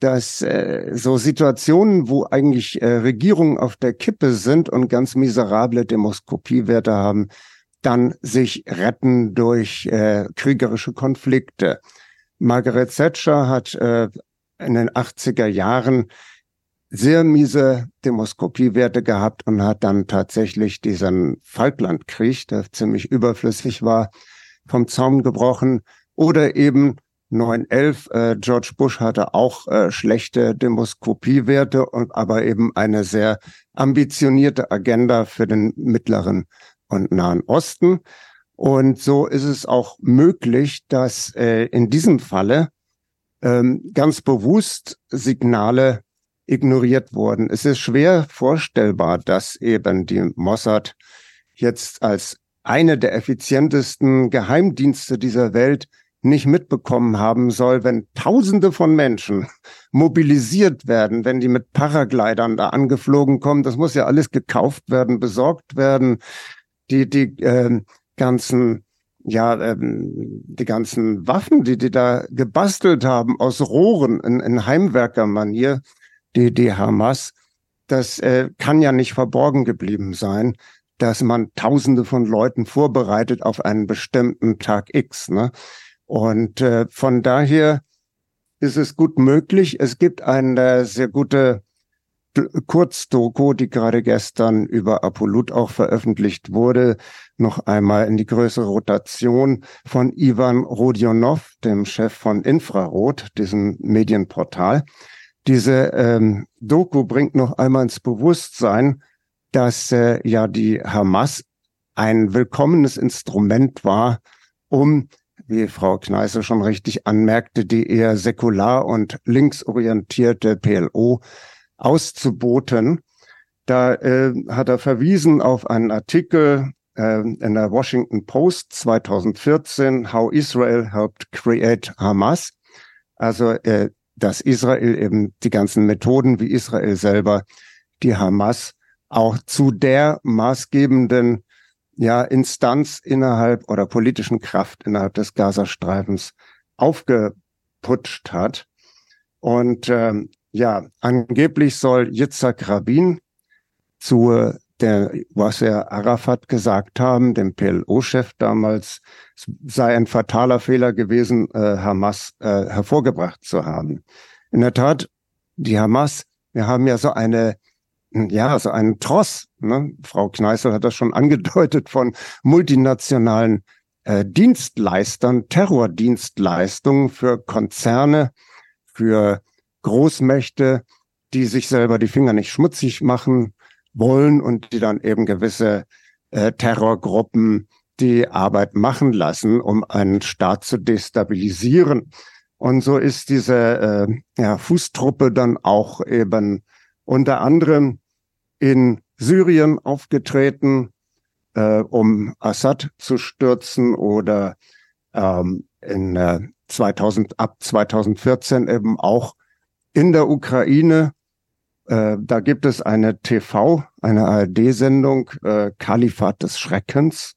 dass äh, so Situationen, wo eigentlich äh, Regierungen auf der Kippe sind und ganz miserable Demoskopiewerte haben, dann sich retten durch äh, kriegerische Konflikte. Margaret Thatcher hat äh, in den 80er Jahren sehr miese Demoskopiewerte gehabt und hat dann tatsächlich diesen Falklandkrieg, der ziemlich überflüssig war, vom Zaum gebrochen. Oder eben 911, äh, George Bush hatte auch äh, schlechte Demoskopiewerte, und aber eben eine sehr ambitionierte Agenda für den mittleren und nahen Osten. Und so ist es auch möglich, dass äh, in diesem Falle ähm, ganz bewusst Signale ignoriert wurden. Es ist schwer vorstellbar, dass eben die Mossad jetzt als eine der effizientesten Geheimdienste dieser Welt nicht mitbekommen haben soll, wenn Tausende von Menschen [LAUGHS] mobilisiert werden, wenn die mit Paraglidern da angeflogen kommen. Das muss ja alles gekauft werden, besorgt werden. Die, die äh, ganzen ja, ähm, die ganzen Waffen, die die da gebastelt haben aus Rohren in, in Heimwerkermanier, die, die Hamas, das äh, kann ja nicht verborgen geblieben sein, dass man Tausende von Leuten vorbereitet auf einen bestimmten Tag X. Ne? Und äh, von daher ist es gut möglich. Es gibt eine sehr gute Kurzdoku, die gerade gestern über Apolut auch veröffentlicht wurde, noch einmal in die größere Rotation von Ivan Rodionov, dem Chef von Infrarot, diesem Medienportal. Diese ähm, Doku bringt noch einmal ins Bewusstsein, dass äh, ja die Hamas ein willkommenes Instrument war, um, wie Frau Kneißl schon richtig anmerkte, die eher säkular und linksorientierte PLO auszuboten. Da äh, hat er verwiesen auf einen Artikel äh, in der Washington Post 2014, How Israel Helped Create Hamas. Also äh, dass Israel eben die ganzen Methoden wie Israel selber die Hamas auch zu der maßgebenden ja, Instanz innerhalb oder politischen Kraft innerhalb des Gazastreifens aufgeputscht hat. Und ähm, ja, angeblich soll Yitzhak Rabin zu der Wasser Arafat gesagt haben, dem PLO-Chef damals, sei ein fataler Fehler gewesen, äh, Hamas äh, hervorgebracht zu haben. In der Tat, die Hamas Wir haben ja so eine, ja, so einen Tross. Ne? Frau Kneißl hat das schon angedeutet von multinationalen äh, Dienstleistern, Terrordienstleistungen für Konzerne, für Großmächte, die sich selber die Finger nicht schmutzig machen wollen und die dann eben gewisse äh, Terrorgruppen die Arbeit machen lassen, um einen Staat zu destabilisieren. Und so ist diese äh, ja, Fußtruppe dann auch eben unter anderem in Syrien aufgetreten, äh, um Assad zu stürzen oder ähm, in äh, 2000 ab 2014 eben auch in der Ukraine. Äh, da gibt es eine TV, eine ARD-Sendung, äh, Kalifat des Schreckens,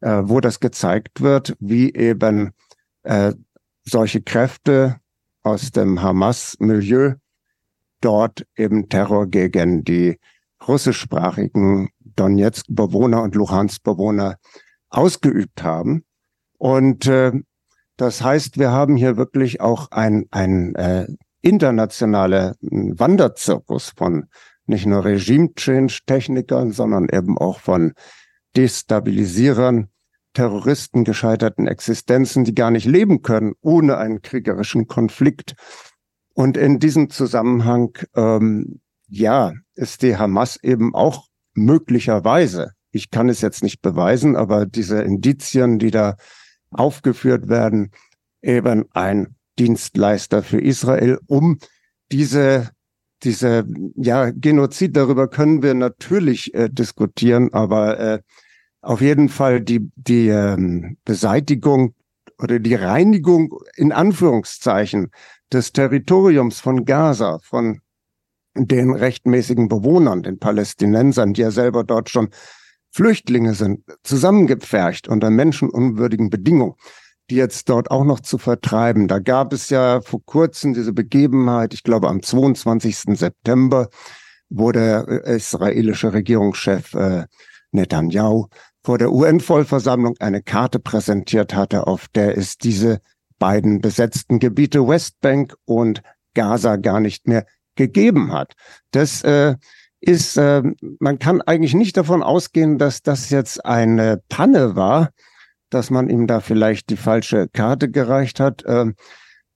äh, wo das gezeigt wird, wie eben äh, solche Kräfte aus dem Hamas-Milieu dort eben Terror gegen die russischsprachigen Donetsk-Bewohner und Luhansk-Bewohner ausgeübt haben. Und äh, das heißt, wir haben hier wirklich auch ein, ein äh, internationaler Wanderzirkus von nicht nur Regime-Change-Technikern, sondern eben auch von Destabilisierern, Terroristen, gescheiterten Existenzen, die gar nicht leben können ohne einen kriegerischen Konflikt. Und in diesem Zusammenhang, ähm, ja, ist die Hamas eben auch möglicherweise, ich kann es jetzt nicht beweisen, aber diese Indizien, die da aufgeführt werden, eben ein Dienstleister für Israel, um diese diese ja Genozid darüber können wir natürlich äh, diskutieren, aber äh, auf jeden Fall die die ähm, Beseitigung oder die Reinigung in Anführungszeichen des Territoriums von Gaza von den rechtmäßigen Bewohnern, den Palästinensern, die ja selber dort schon Flüchtlinge sind, zusammengepfercht unter menschenunwürdigen Bedingungen, die jetzt dort auch noch zu vertreiben. Da gab es ja vor kurzem diese Begebenheit, ich glaube am 22. September, wo der äh, israelische Regierungschef äh, Netanyahu vor der UN-Vollversammlung eine Karte präsentiert hatte, auf der es diese beiden besetzten Gebiete Westbank und Gaza gar nicht mehr gegeben hat. Das äh, ist, äh, man kann eigentlich nicht davon ausgehen, dass das jetzt eine Panne war, dass man ihm da vielleicht die falsche Karte gereicht hat. Äh,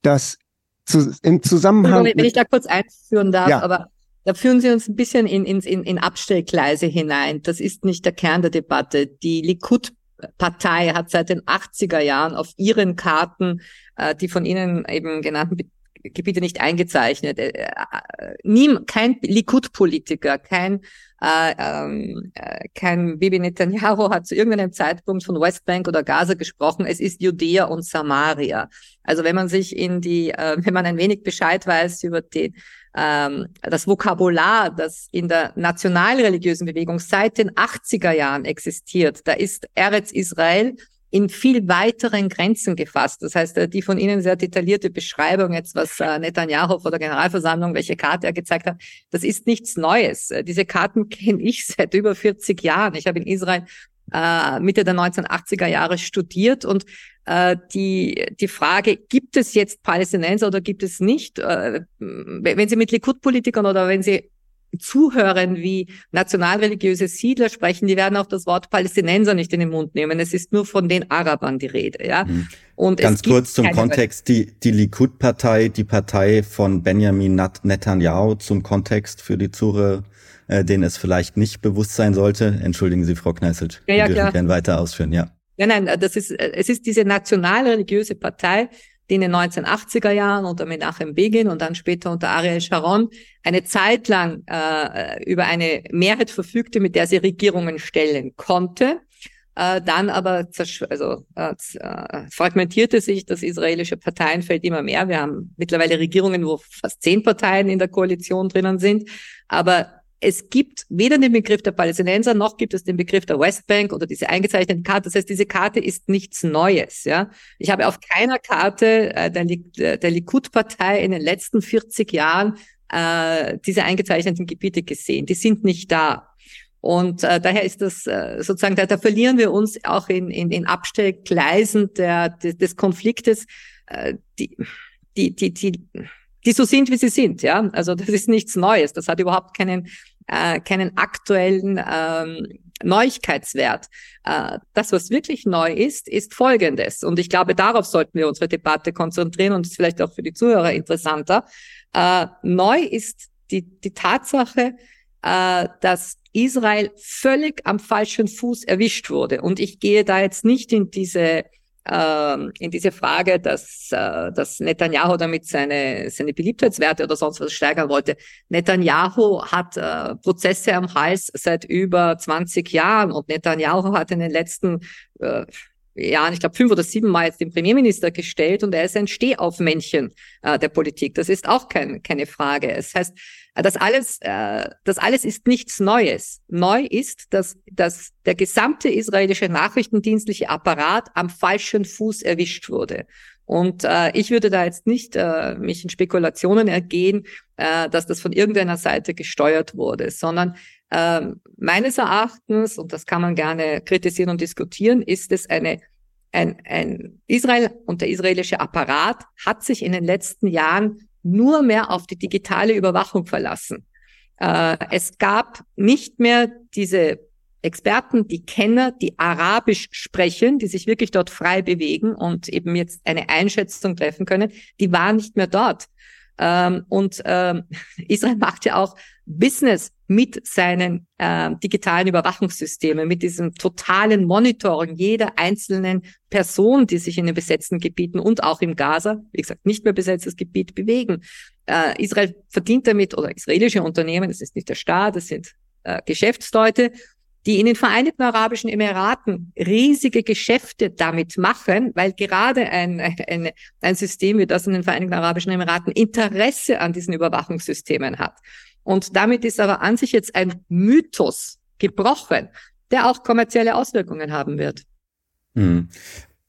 das zu, im Zusammenhang. Wenn ich da kurz einführen darf, ja. aber da führen Sie uns ein bisschen in, in, in, in Abstellgleise hinein. Das ist nicht der Kern der Debatte. Die Likud Partei hat seit den 80er Jahren auf ihren Karten äh, die von Ihnen eben genannten Gebiete nicht eingezeichnet. Äh, äh, nie, kein Likud-Politiker, kein äh, ähm, äh, kein Bibi Netanyahu hat zu irgendeinem Zeitpunkt von Westbank oder Gaza gesprochen. Es ist Judäa und Samaria. Also wenn man sich in die, äh, wenn man ein wenig Bescheid weiß über die, ähm, das Vokabular, das in der nationalreligiösen Bewegung seit den 80er Jahren existiert, da ist Eretz Israel in viel weiteren Grenzen gefasst. Das heißt, äh, die von Ihnen sehr detaillierte Beschreibung jetzt, was äh, Netanyahu vor der Generalversammlung, welche Karte er gezeigt hat, das ist nichts Neues. Äh, diese Karten [LAUGHS] kenne ich seit über 40 Jahren. Ich habe in Israel äh, Mitte der 1980er Jahre studiert und äh, die, die Frage, gibt es jetzt Palästinenser oder gibt es nicht, wenn Sie mit Likud-Politikern oder wenn Sie zuhören, wie nationalreligiöse Siedler sprechen, die werden auch das Wort Palästinenser nicht in den Mund nehmen. Es ist nur von den Arabern die Rede, ja. Mhm. Und ganz kurz zum Kontext: Die die Likud-Partei, die Partei von Benjamin Netanyahu zum Kontext für die Zuhörer, äh, denen es vielleicht nicht bewusst sein sollte. Entschuldigen Sie, Frau Kneißelt. Ja, ja, Wir dürfen gerne weiter ausführen, ja. Ja, nein, das ist es ist diese nationalreligiöse Partei, die in den 1980er Jahren unter Menachem Begin und dann später unter Ariel Sharon eine Zeit lang äh, über eine Mehrheit verfügte, mit der sie Regierungen stellen konnte. Äh, dann aber also, äh, äh, fragmentierte sich das israelische Parteienfeld immer mehr. Wir haben mittlerweile Regierungen, wo fast zehn Parteien in der Koalition drinnen sind. Aber es gibt weder den Begriff der Palästinenser noch gibt es den Begriff der Westbank oder diese eingezeichneten Karte. Das heißt, diese Karte ist nichts Neues. Ja, ich habe auf keiner Karte äh, der, der Likud-Partei in den letzten 40 Jahren äh, diese eingezeichneten Gebiete gesehen. Die sind nicht da. Und äh, daher ist das äh, sozusagen, da, da verlieren wir uns auch in, in, in Abstellgleisen der, des, des Konfliktes. Äh, die, die, die, die die so sind, wie sie sind. Ja, also das ist nichts Neues. Das hat überhaupt keinen äh, keinen aktuellen ähm, Neuigkeitswert. Äh, das, was wirklich neu ist, ist Folgendes. Und ich glaube, darauf sollten wir unsere Debatte konzentrieren und ist vielleicht auch für die Zuhörer interessanter. Äh, neu ist die, die Tatsache, äh, dass Israel völlig am falschen Fuß erwischt wurde. Und ich gehe da jetzt nicht in diese in diese Frage, dass, äh, dass Netanyahu damit seine, seine Beliebtheitswerte oder sonst was steigern wollte. Netanyahu hat äh, Prozesse am Hals seit über 20 Jahren und Netanyahu hat in den letzten äh, Jahren, ich glaube fünf oder sieben Mal jetzt den Premierminister gestellt und er ist ein Stehaufmännchen äh, der Politik. Das ist auch kein, keine Frage. Es heißt, das alles, äh, das alles ist nichts Neues. Neu ist, dass, dass der gesamte israelische nachrichtendienstliche Apparat am falschen Fuß erwischt wurde. Und äh, ich würde da jetzt nicht äh, mich in Spekulationen ergehen, äh, dass das von irgendeiner Seite gesteuert wurde, sondern äh, meines Erachtens, und das kann man gerne kritisieren und diskutieren, ist es eine ein, ein Israel und der israelische Apparat hat sich in den letzten Jahren nur mehr auf die digitale Überwachung verlassen. Äh, es gab nicht mehr diese Experten, die Kenner, die Arabisch sprechen, die sich wirklich dort frei bewegen und eben jetzt eine Einschätzung treffen können, die waren nicht mehr dort. Ähm, und ähm, [LAUGHS] Israel macht ja auch Business mit seinen äh, digitalen Überwachungssystemen, mit diesem totalen Monitoring jeder einzelnen Person, die sich in den besetzten Gebieten und auch im Gaza, wie gesagt, nicht mehr besetztes Gebiet bewegen. Äh, Israel verdient damit, oder israelische Unternehmen, das ist nicht der Staat, das sind äh, Geschäftsleute, die in den Vereinigten Arabischen Emiraten riesige Geschäfte damit machen, weil gerade ein, ein, ein System wie das in den Vereinigten Arabischen Emiraten Interesse an diesen Überwachungssystemen hat. Und damit ist aber an sich jetzt ein Mythos gebrochen, der auch kommerzielle Auswirkungen haben wird. Hm.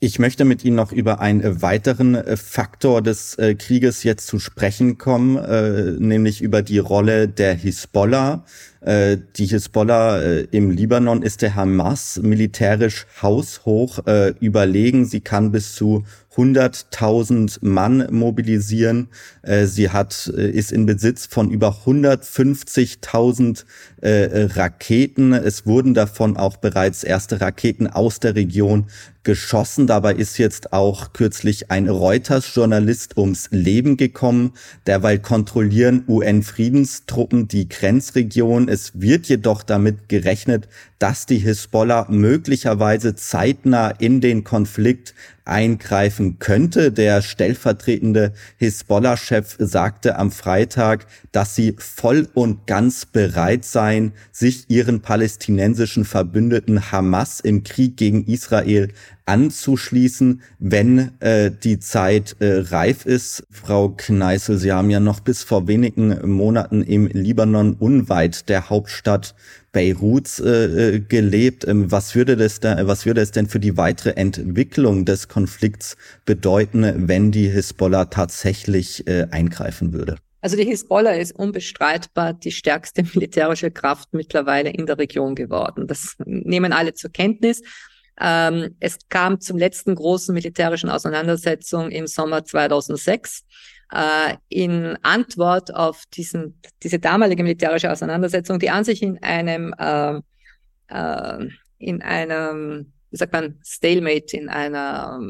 Ich möchte mit Ihnen noch über einen weiteren äh, Faktor des äh, Krieges jetzt zu sprechen kommen, äh, nämlich über die Rolle der Hisbollah. Die Hisbollah im Libanon ist der Hamas militärisch haushoch überlegen. Sie kann bis zu 100.000 Mann mobilisieren. Äh, sie hat, äh, ist in Besitz von über 150.000 äh, Raketen. Es wurden davon auch bereits erste Raketen aus der Region geschossen. Dabei ist jetzt auch kürzlich ein Reuters-Journalist ums Leben gekommen. Derweil kontrollieren UN-Friedenstruppen die Grenzregion. Es wird jedoch damit gerechnet, dass die Hisbollah möglicherweise zeitnah in den Konflikt eingreifen könnte. Der stellvertretende Hisbollah-Chef sagte am Freitag, dass sie voll und ganz bereit seien, sich ihren palästinensischen Verbündeten Hamas im Krieg gegen Israel anzuschließen, wenn äh, die Zeit äh, reif ist. Frau Kneißl, Sie haben ja noch bis vor wenigen Monaten im Libanon unweit der Hauptstadt Beirut äh, äh, gelebt. Ähm, was würde das da, was würde es denn für die weitere Entwicklung des Konflikts bedeuten, wenn die Hisbollah tatsächlich äh, eingreifen würde? Also die Hisbollah ist unbestreitbar die stärkste militärische Kraft mittlerweile in der Region geworden. Das nehmen alle zur Kenntnis. Ähm, es kam zum letzten großen militärischen Auseinandersetzung im Sommer 2006 äh, in Antwort auf diesen, diese damalige militärische Auseinandersetzung, die an sich in einem, äh, äh, in einem, wie sagt man, Stalemate, in einer,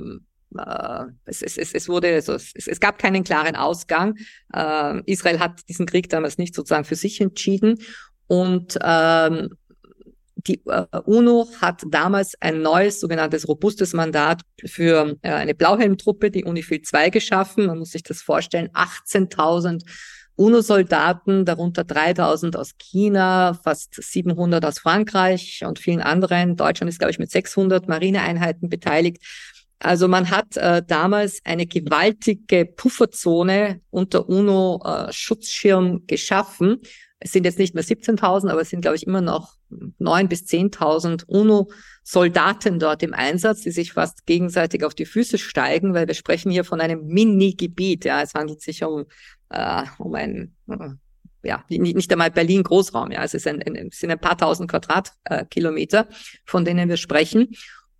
äh, es, es, es wurde, also es, es gab keinen klaren Ausgang. Äh, Israel hat diesen Krieg damals nicht sozusagen für sich entschieden und ähm, die äh, UNO hat damals ein neues, sogenanntes robustes Mandat für äh, eine Blauhelmtruppe, die UNIFIL 2, geschaffen. Man muss sich das vorstellen, 18.000 UNO-Soldaten, darunter 3000 aus China, fast 700 aus Frankreich und vielen anderen. Deutschland ist, glaube ich, mit 600 Marineeinheiten beteiligt. Also man hat äh, damals eine gewaltige Pufferzone unter UNO-Schutzschirm äh, geschaffen, es sind jetzt nicht mehr 17.000, aber es sind, glaube ich, immer noch 9.000 bis 10.000 UNO-Soldaten dort im Einsatz, die sich fast gegenseitig auf die Füße steigen, weil wir sprechen hier von einem Mini-Gebiet. Ja, es handelt sich um, äh, um ein, äh, ja, nicht einmal Berlin Großraum. Ja, es ist ein, ein, es sind ein paar tausend Quadratkilometer, von denen wir sprechen.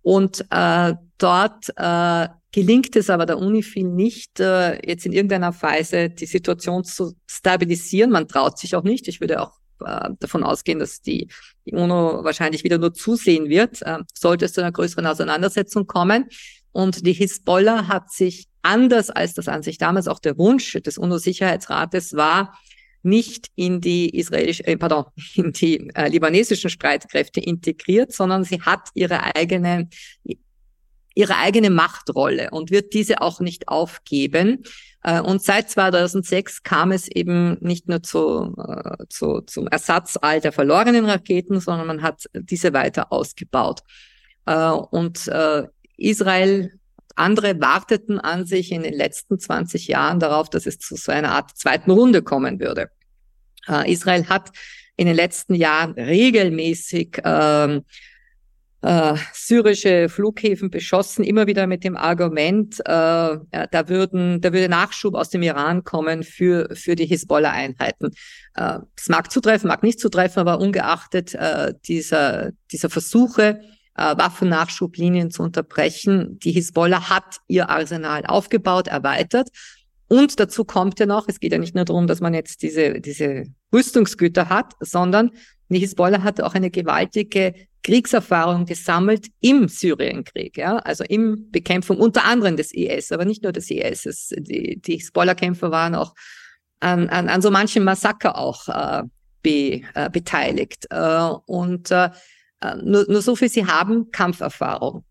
Und äh, dort äh, gelingt es aber der UNIFIL nicht, äh, jetzt in irgendeiner Weise die Situation zu stabilisieren. Man traut sich auch nicht. Ich würde auch äh, davon ausgehen, dass die, die UNO wahrscheinlich wieder nur zusehen wird, äh, sollte es zu einer größeren Auseinandersetzung kommen. Und die Hisbollah hat sich anders als das an sich damals auch der Wunsch des UNO-Sicherheitsrates war, nicht in die israelische, äh, pardon, [LAUGHS] in die äh, libanesischen Streitkräfte integriert, sondern sie hat ihre eigene ihre eigene Machtrolle und wird diese auch nicht aufgeben. Äh, und seit 2006 kam es eben nicht nur zu, äh, zu, zum Ersatz all der verlorenen Raketen, sondern man hat diese weiter ausgebaut. Äh, und Israel, andere warteten an sich in den letzten 20 Jahren darauf, dass es zu so einer Art zweiten Runde kommen würde. Israel hat in den letzten Jahren regelmäßig ähm, äh, syrische Flughäfen beschossen, immer wieder mit dem Argument, äh, da würden, da würde Nachschub aus dem Iran kommen für für die Hisbollah-Einheiten. Äh, mag zutreffen, mag nicht zutreffen, aber ungeachtet äh, dieser dieser Versuche, äh, Waffennachschublinien zu unterbrechen, die Hisbollah hat ihr Arsenal aufgebaut, erweitert. Und dazu kommt ja noch, es geht ja nicht nur darum, dass man jetzt diese, diese Rüstungsgüter hat, sondern die Hisbollah hatte auch eine gewaltige Kriegserfahrung gesammelt im Syrienkrieg, ja, also im Bekämpfung unter anderem des IS, aber nicht nur des IS. Es, die, die Hisbollah-Kämpfer waren auch an, an, an so manchen Massaker auch äh, be, äh, beteiligt. Äh, und äh, nur, nur so viel, sie haben Kampferfahrung.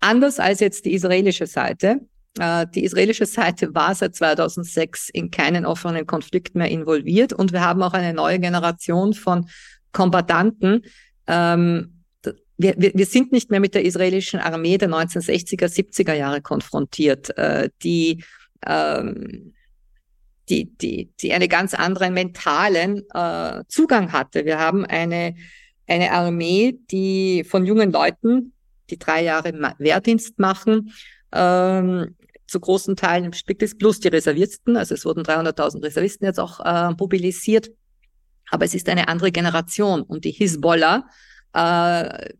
Anders als jetzt die israelische Seite. Äh, die israelische Seite war seit 2006 in keinen offenen Konflikt mehr involviert und wir haben auch eine neue Generation von Kombatanten, ähm, wir, wir, sind nicht mehr mit der israelischen Armee der 1960er, 70er Jahre konfrontiert, äh, die, ähm, die, die, die eine ganz anderen mentalen äh, Zugang hatte. Wir haben eine, eine Armee, die von jungen Leuten, die drei Jahre Wehrdienst machen, ähm, zu großen Teilen spickt es plus die Reservisten, also es wurden 300.000 Reservisten jetzt auch äh, mobilisiert, aber es ist eine andere Generation und die Hisbollah äh,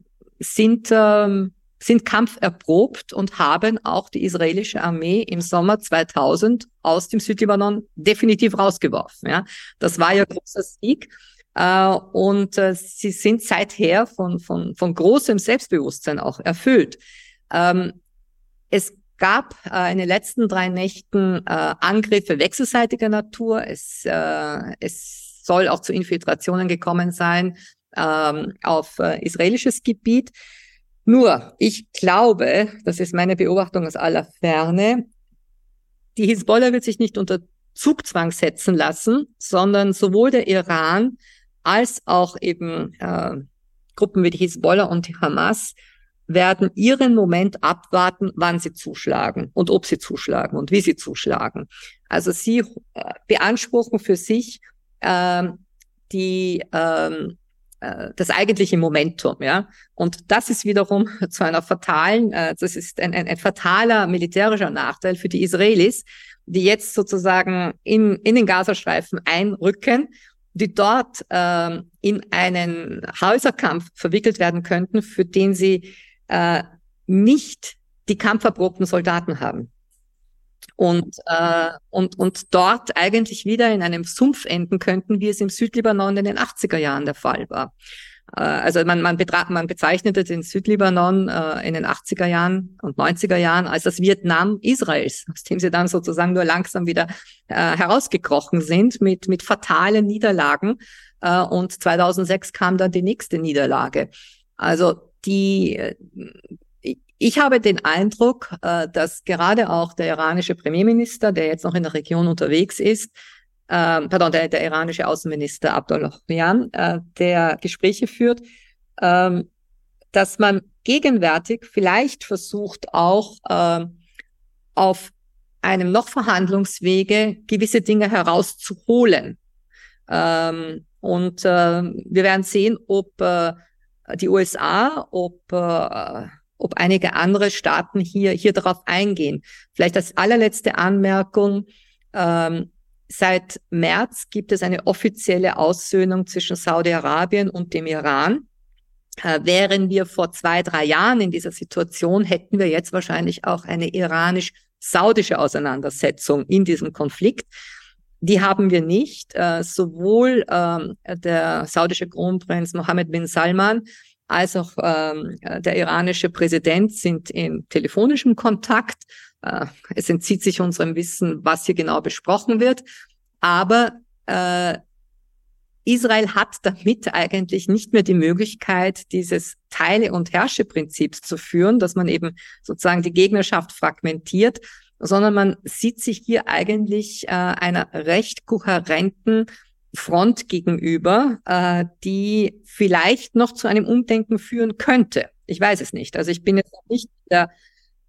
sind, ähm, sind kampferprobt und haben auch die israelische Armee im Sommer 2000 aus dem Südlibanon definitiv rausgeworfen. Ja, das war ja großer Sieg. Äh, und äh, sie sind seither von, von, von großem Selbstbewusstsein auch erfüllt. Ähm, es gab äh, in den letzten drei Nächten Angriffe wechselseitiger Natur. Es, es soll auch zu Infiltrationen gekommen sein ähm, auf israelisches Gebiet. Nur, ich glaube, das ist meine Beobachtung aus aller Ferne, die Hisbollah wird sich nicht unter Zugzwang setzen lassen, sondern sowohl der Iran als auch eben äh, Gruppen wie die Hisbollah und die Hamas werden ihren Moment abwarten, wann sie zuschlagen und ob sie zuschlagen und wie sie zuschlagen. Also sie äh, beanspruchen für sich äh, die ähm, äh, das eigentliche Momentum, ja. Und das ist wiederum [LAUGHS] zu einer fatalen, äh, das ist ein, ein, ein fataler militärischer Nachteil für die Israelis, die jetzt sozusagen in, in den Gazastreifen einrücken, die dort äh, in einen Häuserkampf verwickelt werden könnten, für den sie äh, nicht die kampferprobten Soldaten haben und, äh, und, und dort eigentlich wieder in einem Sumpf enden könnten, wie es im Südlibanon in den 80er Jahren der Fall war. Äh, also man, man, man bezeichnete den Südlibanon äh, in den 80er Jahren und 90er Jahren als das Vietnam Israels, aus dem sie dann sozusagen nur langsam wieder äh, herausgekrochen sind mit, mit fatalen Niederlagen. Äh, und 2006 kam dann die nächste Niederlage. Also die, ich habe den Eindruck, äh, dass gerade auch der iranische Premierminister, der jetzt noch in der Region unterwegs ist, äh, pardon, der, der iranische Außenminister Abdullahian, äh, der Gespräche führt, äh, dass man gegenwärtig vielleicht versucht auch äh, auf einem noch Verhandlungswege gewisse Dinge herauszuholen. Ähm, und äh, wir werden sehen, ob äh, die USA, ob äh, ob einige andere Staaten hier, hier darauf eingehen. Vielleicht als allerletzte Anmerkung. Ähm, seit März gibt es eine offizielle Aussöhnung zwischen Saudi-Arabien und dem Iran. Äh, wären wir vor zwei, drei Jahren in dieser Situation, hätten wir jetzt wahrscheinlich auch eine iranisch-saudische Auseinandersetzung in diesem Konflikt. Die haben wir nicht. Äh, sowohl ähm, der saudische Kronprinz Mohammed bin Salman als auch ähm, der iranische Präsident sind in telefonischem Kontakt. Äh, es entzieht sich unserem Wissen, was hier genau besprochen wird. Aber äh, Israel hat damit eigentlich nicht mehr die Möglichkeit, dieses Teile- und Herrsche-Prinzips zu führen, dass man eben sozusagen die Gegnerschaft fragmentiert, sondern man sieht sich hier eigentlich äh, einer recht kohärenten Front gegenüber, äh, die vielleicht noch zu einem Umdenken führen könnte. Ich weiß es nicht. Also ich bin jetzt nicht der,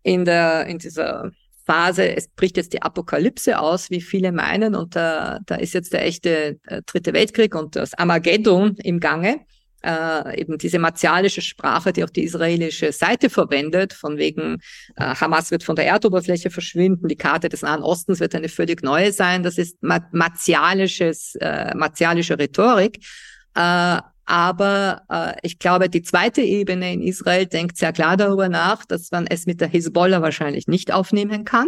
in, der, in dieser Phase, es bricht jetzt die Apokalypse aus, wie viele meinen, und da, da ist jetzt der echte äh, dritte Weltkrieg und das Armageddon im Gange. Äh, eben diese martialische Sprache, die auch die israelische Seite verwendet, von wegen äh, Hamas wird von der Erdoberfläche verschwinden, die Karte des Nahen Ostens wird eine völlig neue sein. Das ist martialisches, äh, martialische Rhetorik. Äh, aber äh, ich glaube, die zweite Ebene in Israel denkt sehr klar darüber nach, dass man es mit der Hisbollah wahrscheinlich nicht aufnehmen kann.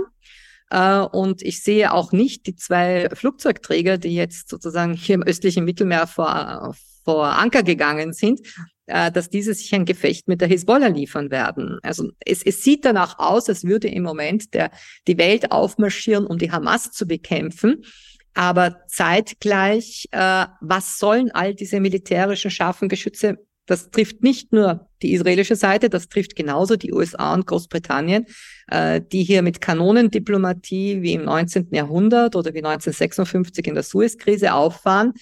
Äh, und ich sehe auch nicht die zwei Flugzeugträger, die jetzt sozusagen hier im östlichen Mittelmeer vor, vor Anker gegangen sind, äh, dass diese sich ein Gefecht mit der Hisbollah liefern werden. Also es, es sieht danach aus, als würde im Moment der, die Welt aufmarschieren, um die Hamas zu bekämpfen. Aber zeitgleich, äh, was sollen all diese militärischen scharfen Geschütze? Das trifft nicht nur die israelische Seite, das trifft genauso die USA und Großbritannien, äh, die hier mit Kanonendiplomatie wie im 19. Jahrhundert oder wie 1956 in der Suez-Krise auffahren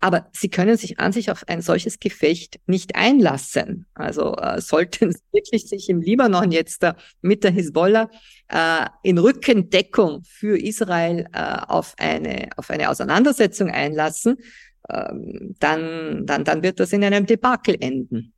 aber sie können sich an sich auf ein solches Gefecht nicht einlassen. Also äh, sollten [LAUGHS] sie wirklich sich im Libanon jetzt äh, mit der Hisbollah äh, in Rückendeckung für Israel äh, auf eine auf eine Auseinandersetzung einlassen, ähm, dann dann dann wird das in einem Debakel enden.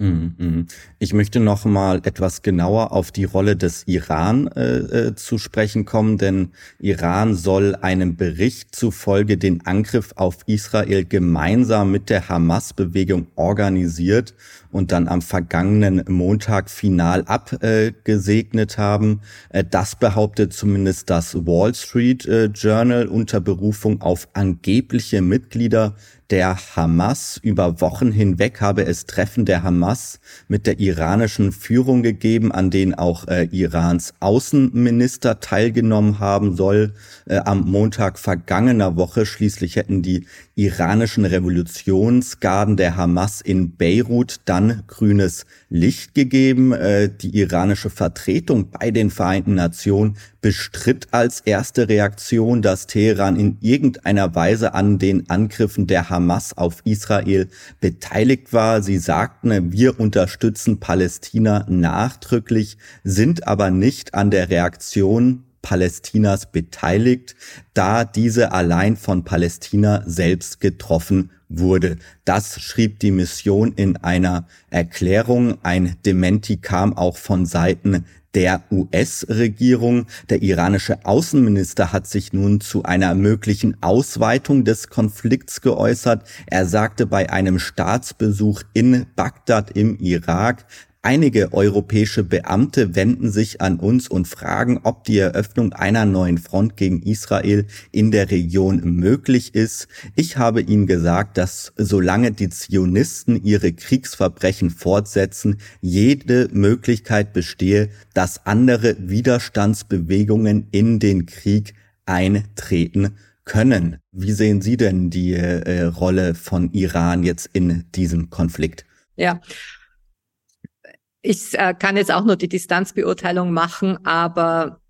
Mhm, mhm. Ich möchte noch mal etwas genauer auf die Rolle des Iran äh, äh, zu sprechen kommen, denn Iran soll einem Bericht zufolge den Angriff auf Israel gemeinsam mit der Hamas-Bewegung organisiert und dann am vergangenen Montag final abgesegnet haben. Äh, das behauptet zumindest das Wall Street äh, Journal unter Berufung auf angebliche Mitglieder der Hamas. Über Wochen hinweg habe es Treffen der Hamas mit der iranischen Führung gegeben, an denen auch äh, Irans Außenminister teilgenommen haben soll. Äh, am Montag vergangener Woche schließlich hätten die iranischen Revolutionsgarden der Hamas in Beirut dann grünes Licht gegeben. Äh, die iranische Vertretung bei den Vereinten Nationen bestritt als erste Reaktion, dass Teheran in irgendeiner Weise an den Angriffen der Hamas auf Israel beteiligt war. Sie sagten, wir unterstützen Palästina nachdrücklich, sind aber nicht an der Reaktion Palästinas beteiligt, da diese allein von Palästina selbst getroffen wurde. Das schrieb die Mission in einer Erklärung. Ein Dementi kam auch von Seiten der US-Regierung. Der iranische Außenminister hat sich nun zu einer möglichen Ausweitung des Konflikts geäußert. Er sagte bei einem Staatsbesuch in Bagdad im Irak, Einige europäische Beamte wenden sich an uns und fragen, ob die Eröffnung einer neuen Front gegen Israel in der Region möglich ist. Ich habe ihnen gesagt, dass solange die Zionisten ihre Kriegsverbrechen fortsetzen, jede Möglichkeit bestehe, dass andere Widerstandsbewegungen in den Krieg eintreten können. Wie sehen Sie denn die äh, Rolle von Iran jetzt in diesem Konflikt? Ja, ich äh, kann jetzt auch nur die Distanzbeurteilung machen, aber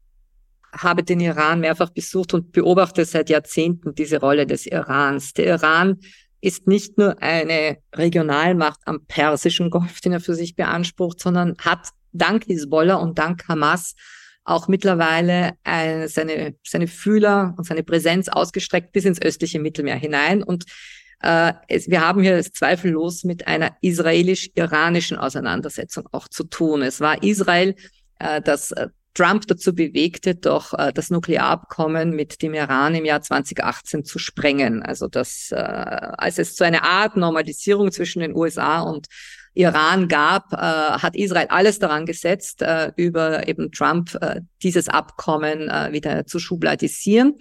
habe den Iran mehrfach besucht und beobachte seit Jahrzehnten diese Rolle des Irans. Der Iran ist nicht nur eine Regionalmacht am Persischen Golf, den er für sich beansprucht, sondern hat dank Hisbollah und dank Hamas auch mittlerweile eine, seine, seine Fühler und seine Präsenz ausgestreckt bis ins östliche Mittelmeer hinein. Und äh, es, wir haben hier zweifellos mit einer israelisch-iranischen Auseinandersetzung auch zu tun. Es war Israel, äh, das äh, Trump dazu bewegte, doch äh, das Nuklearabkommen mit dem Iran im Jahr 2018 zu sprengen. Also das, äh, als es zu einer Art Normalisierung zwischen den USA und Iran gab, äh, hat Israel alles daran gesetzt, äh, über eben Trump äh, dieses Abkommen äh, wieder zu schubladisieren.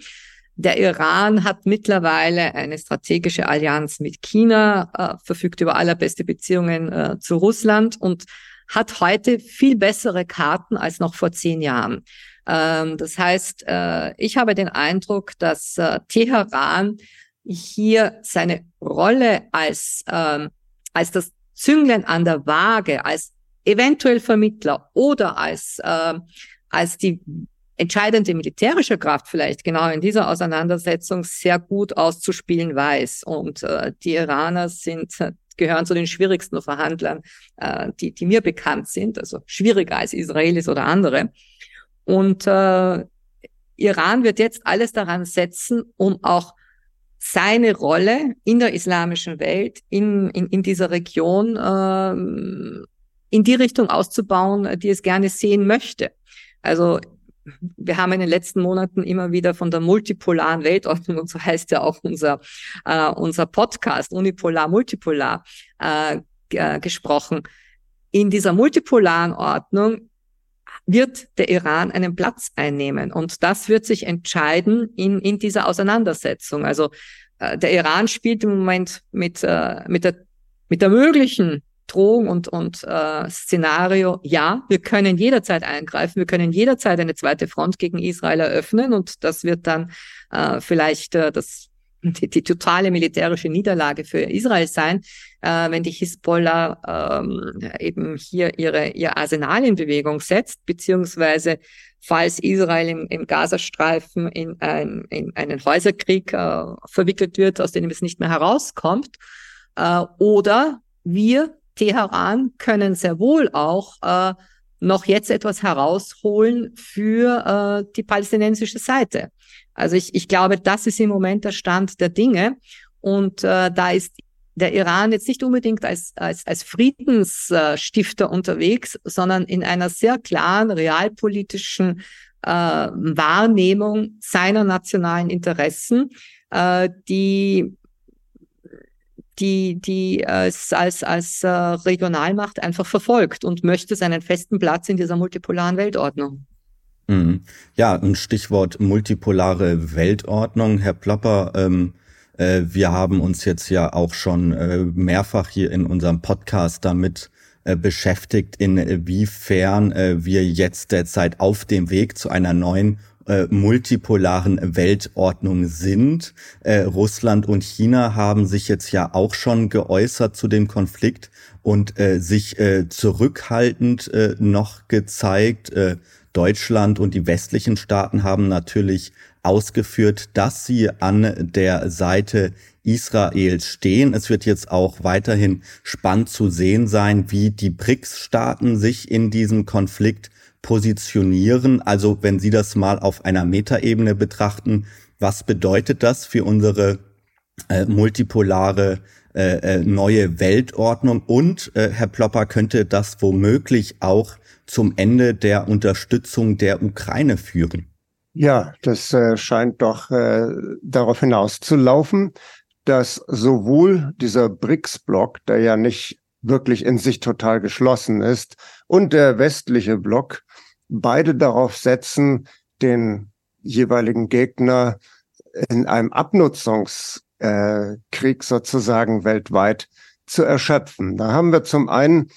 Der Iran hat mittlerweile eine strategische Allianz mit China, äh, verfügt über allerbeste Beziehungen äh, zu Russland und hat heute viel bessere Karten als noch vor zehn Jahren. Ähm, das heißt, äh, ich habe den Eindruck, dass äh, Teheran hier seine Rolle als, ähm, als das Zünglein an der Waage, als eventuell Vermittler oder als, äh, als die entscheidende militärische Kraft vielleicht genau in dieser Auseinandersetzung sehr gut auszuspielen weiß. Und äh, die Iraner sind gehören zu den schwierigsten Verhandlern, äh, die, die mir bekannt sind, also schwieriger als Israelis oder andere. Und äh, Iran wird jetzt alles daran setzen, um auch seine Rolle in der islamischen Welt, in, in, in dieser Region, äh, in die Richtung auszubauen, die es gerne sehen möchte. Also wir haben in den letzten Monaten immer wieder von der multipolaren Weltordnung, und [LAUGHS] so heißt ja auch unser, äh, unser Podcast, Unipolar, Multipolar, äh, äh, gesprochen. In dieser multipolaren Ordnung wird der Iran einen Platz einnehmen. Und das wird sich entscheiden in, in dieser Auseinandersetzung. Also äh, der Iran spielt im Moment mit, äh, mit, der, mit der möglichen Drohung und, und äh, Szenario, ja, wir können jederzeit eingreifen, wir können jederzeit eine zweite Front gegen Israel eröffnen und das wird dann äh, vielleicht äh, das, die, die totale militärische Niederlage für Israel sein, äh, wenn die Hisbollah ähm, eben hier ihre, ihr Arsenal in Bewegung setzt, beziehungsweise falls Israel im, im Gazastreifen in, ein, in einen Häuserkrieg äh, verwickelt wird, aus dem es nicht mehr herauskommt, äh, oder wir Teheran können sehr wohl auch äh, noch jetzt etwas herausholen für äh, die palästinensische Seite. Also ich, ich glaube, das ist im Moment der Stand der Dinge. Und äh, da ist der Iran jetzt nicht unbedingt als, als, als Friedensstifter unterwegs, sondern in einer sehr klaren realpolitischen äh, Wahrnehmung seiner nationalen Interessen, äh, die die, die es als, als äh, Regionalmacht einfach verfolgt und möchte seinen festen Platz in dieser multipolaren Weltordnung. Mhm. Ja, ein Stichwort multipolare Weltordnung. Herr Plopper, ähm, äh, wir haben uns jetzt ja auch schon äh, mehrfach hier in unserem Podcast damit äh, beschäftigt, inwiefern äh, wir jetzt derzeit auf dem Weg zu einer neuen äh, multipolaren Weltordnung sind. Äh, Russland und China haben sich jetzt ja auch schon geäußert zu dem Konflikt und äh, sich äh, zurückhaltend äh, noch gezeigt. Äh, Deutschland und die westlichen Staaten haben natürlich ausgeführt, dass sie an der Seite Israels stehen. Es wird jetzt auch weiterhin spannend zu sehen sein, wie die BRICS-Staaten sich in diesem Konflikt positionieren? Also wenn Sie das mal auf einer Metaebene betrachten, was bedeutet das für unsere äh, multipolare äh, äh, neue Weltordnung? Und äh, Herr Plopper könnte das womöglich auch zum Ende der Unterstützung der Ukraine führen? Ja, das äh, scheint doch äh, darauf hinauszulaufen, dass sowohl dieser BRICS-Block, der ja nicht wirklich in sich total geschlossen ist, und der westliche Block beide darauf setzen, den jeweiligen Gegner in einem Abnutzungskrieg äh, sozusagen weltweit zu erschöpfen. Da haben wir zum einen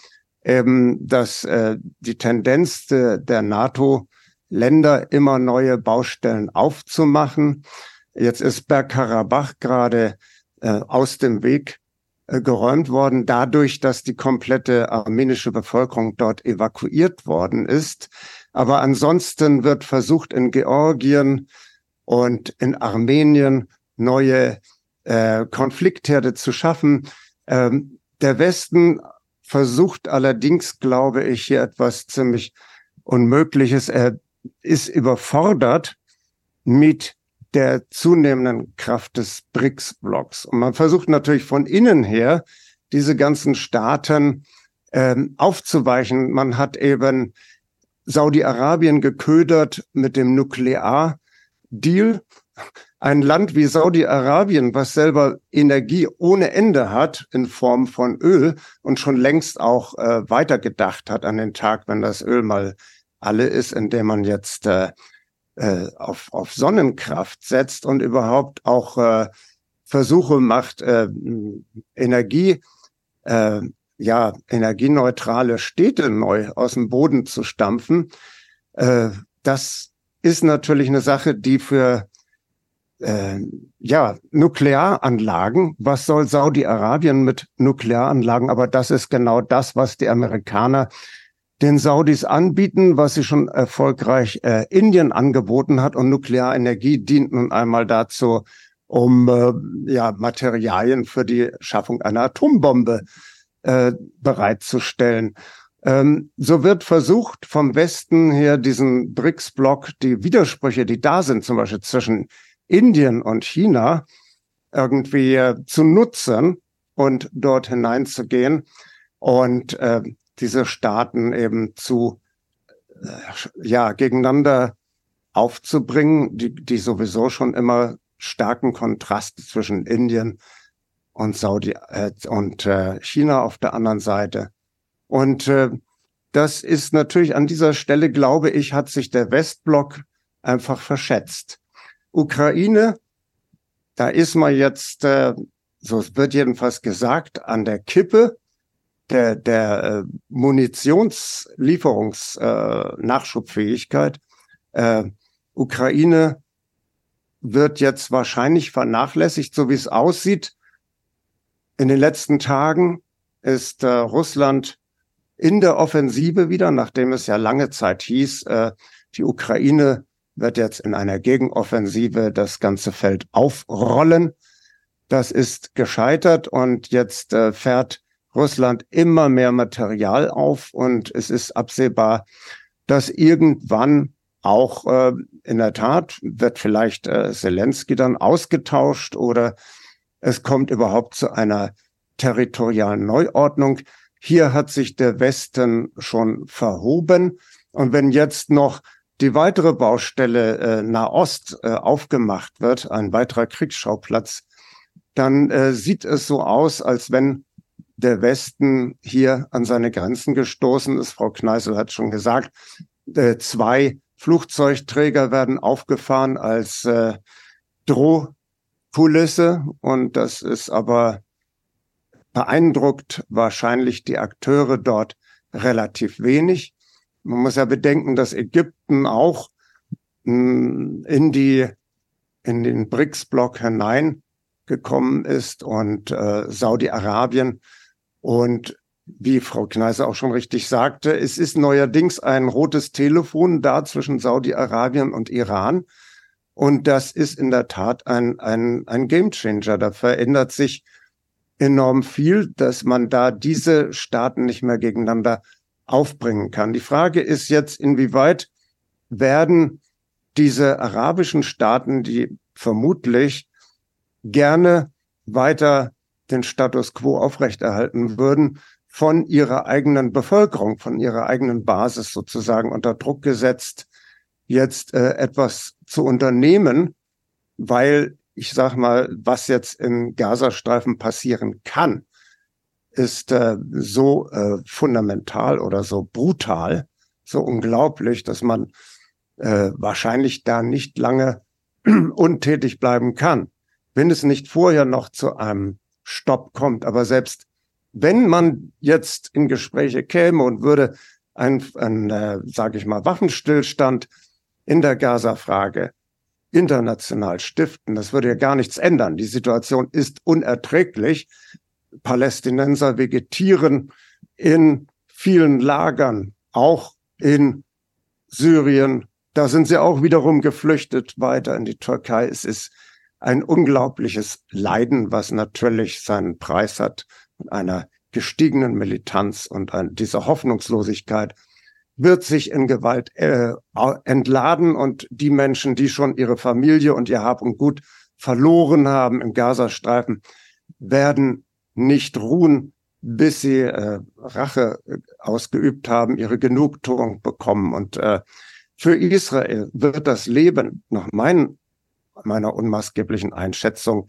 eben dass äh, die Tendenz de, der NATO-Länder immer neue Baustellen aufzumachen. Jetzt ist Bergkarabach gerade äh, aus dem Weg äh, geräumt worden, dadurch, dass die komplette armenische Bevölkerung dort evakuiert worden ist. Aber ansonsten wird versucht, in Georgien und in Armenien neue äh, Konfliktherde zu schaffen. Ähm, der Westen versucht allerdings, glaube ich, hier etwas ziemlich Unmögliches. Er ist überfordert mit der zunehmenden Kraft des BRICS-Blocks. Und man versucht natürlich von innen her, diese ganzen Staaten ähm, aufzuweichen. Man hat eben Saudi-Arabien geködert mit dem Nuklear-Deal. Ein Land wie Saudi-Arabien, was selber Energie ohne Ende hat in Form von Öl und schon längst auch äh, weitergedacht hat an den Tag, wenn das Öl mal alle ist, indem man jetzt äh, äh, auf, auf Sonnenkraft setzt und überhaupt auch äh, Versuche macht, äh, Energie, äh, ja, energieneutrale Städte neu aus dem Boden zu stampfen. Äh, das ist natürlich eine Sache, die für äh, ja, Nuklearanlagen. Was soll Saudi-Arabien mit Nuklearanlagen? Aber das ist genau das, was die Amerikaner den Saudis anbieten, was sie schon erfolgreich äh, Indien angeboten hat. Und Nuklearenergie dient nun einmal dazu, um äh, ja, Materialien für die Schaffung einer Atombombe äh, bereitzustellen. Ähm, so wird versucht, vom Westen her diesen BRICS-Block, die Widersprüche, die da sind, zum Beispiel zwischen Indien und China, irgendwie äh, zu nutzen und dort hineinzugehen und äh, diese Staaten eben zu äh, ja gegeneinander aufzubringen, die, die sowieso schon immer starken Kontrast zwischen Indien und Saudi äh, und äh, China auf der anderen Seite. Und äh, das ist natürlich an dieser Stelle, glaube ich, hat sich der Westblock einfach verschätzt. Ukraine, da ist man jetzt, äh, so wird jedenfalls gesagt, an der Kippe der, der äh, Munitionslieferungsnachschubfähigkeit. Äh, äh, Ukraine wird jetzt wahrscheinlich vernachlässigt, so wie es aussieht. In den letzten Tagen ist äh, Russland in der Offensive wieder, nachdem es ja lange Zeit hieß, äh, die Ukraine wird jetzt in einer Gegenoffensive das ganze Feld aufrollen. Das ist gescheitert und jetzt äh, fährt Russland immer mehr Material auf und es ist absehbar, dass irgendwann auch äh, in der Tat wird vielleicht äh, Zelensky dann ausgetauscht oder es kommt überhaupt zu einer territorialen Neuordnung. Hier hat sich der Westen schon verhoben. Und wenn jetzt noch die weitere Baustelle äh, Nahost äh, aufgemacht wird, ein weiterer Kriegsschauplatz, dann äh, sieht es so aus, als wenn der Westen hier an seine Grenzen gestoßen ist. Frau Kneißl hat schon gesagt, äh, zwei Flugzeugträger werden aufgefahren als äh, Drohkulisse und das ist aber beeindruckt wahrscheinlich die Akteure dort relativ wenig. Man muss ja bedenken, dass Ägypten auch hm, in die in den BRICS-Block hineingekommen ist und äh, Saudi-Arabien und wie Frau Kneiser auch schon richtig sagte, es ist neuerdings ein rotes Telefon da zwischen Saudi-Arabien und Iran. Und das ist in der Tat ein, ein, ein Gamechanger. Da verändert sich enorm viel, dass man da diese Staaten nicht mehr gegeneinander aufbringen kann. Die Frage ist jetzt, inwieweit werden diese arabischen Staaten, die vermutlich gerne weiter den Status quo aufrechterhalten würden, von ihrer eigenen Bevölkerung, von ihrer eigenen Basis sozusagen unter Druck gesetzt, jetzt äh, etwas zu unternehmen, weil ich sag mal, was jetzt im Gazastreifen passieren kann, ist äh, so äh, fundamental oder so brutal, so unglaublich, dass man äh, wahrscheinlich da nicht lange [CLEARS THROAT] untätig bleiben kann, wenn es nicht vorher noch zu einem Stopp kommt. Aber selbst wenn man jetzt in Gespräche käme und würde ein, ein äh, sage ich mal, Waffenstillstand in der Gaza-Frage international stiften, das würde ja gar nichts ändern. Die Situation ist unerträglich. Palästinenser vegetieren in vielen Lagern, auch in Syrien. Da sind sie auch wiederum geflüchtet weiter in die Türkei. Es ist ein unglaubliches Leiden, was natürlich seinen Preis hat, einer gestiegenen Militanz und ein, dieser Hoffnungslosigkeit wird sich in Gewalt äh, entladen und die Menschen, die schon ihre Familie und ihr Hab und Gut verloren haben im Gazastreifen, werden nicht ruhen, bis sie äh, Rache äh, ausgeübt haben, ihre Genugtuung bekommen. Und äh, für Israel wird das Leben nach meinen meiner unmaßgeblichen Einschätzung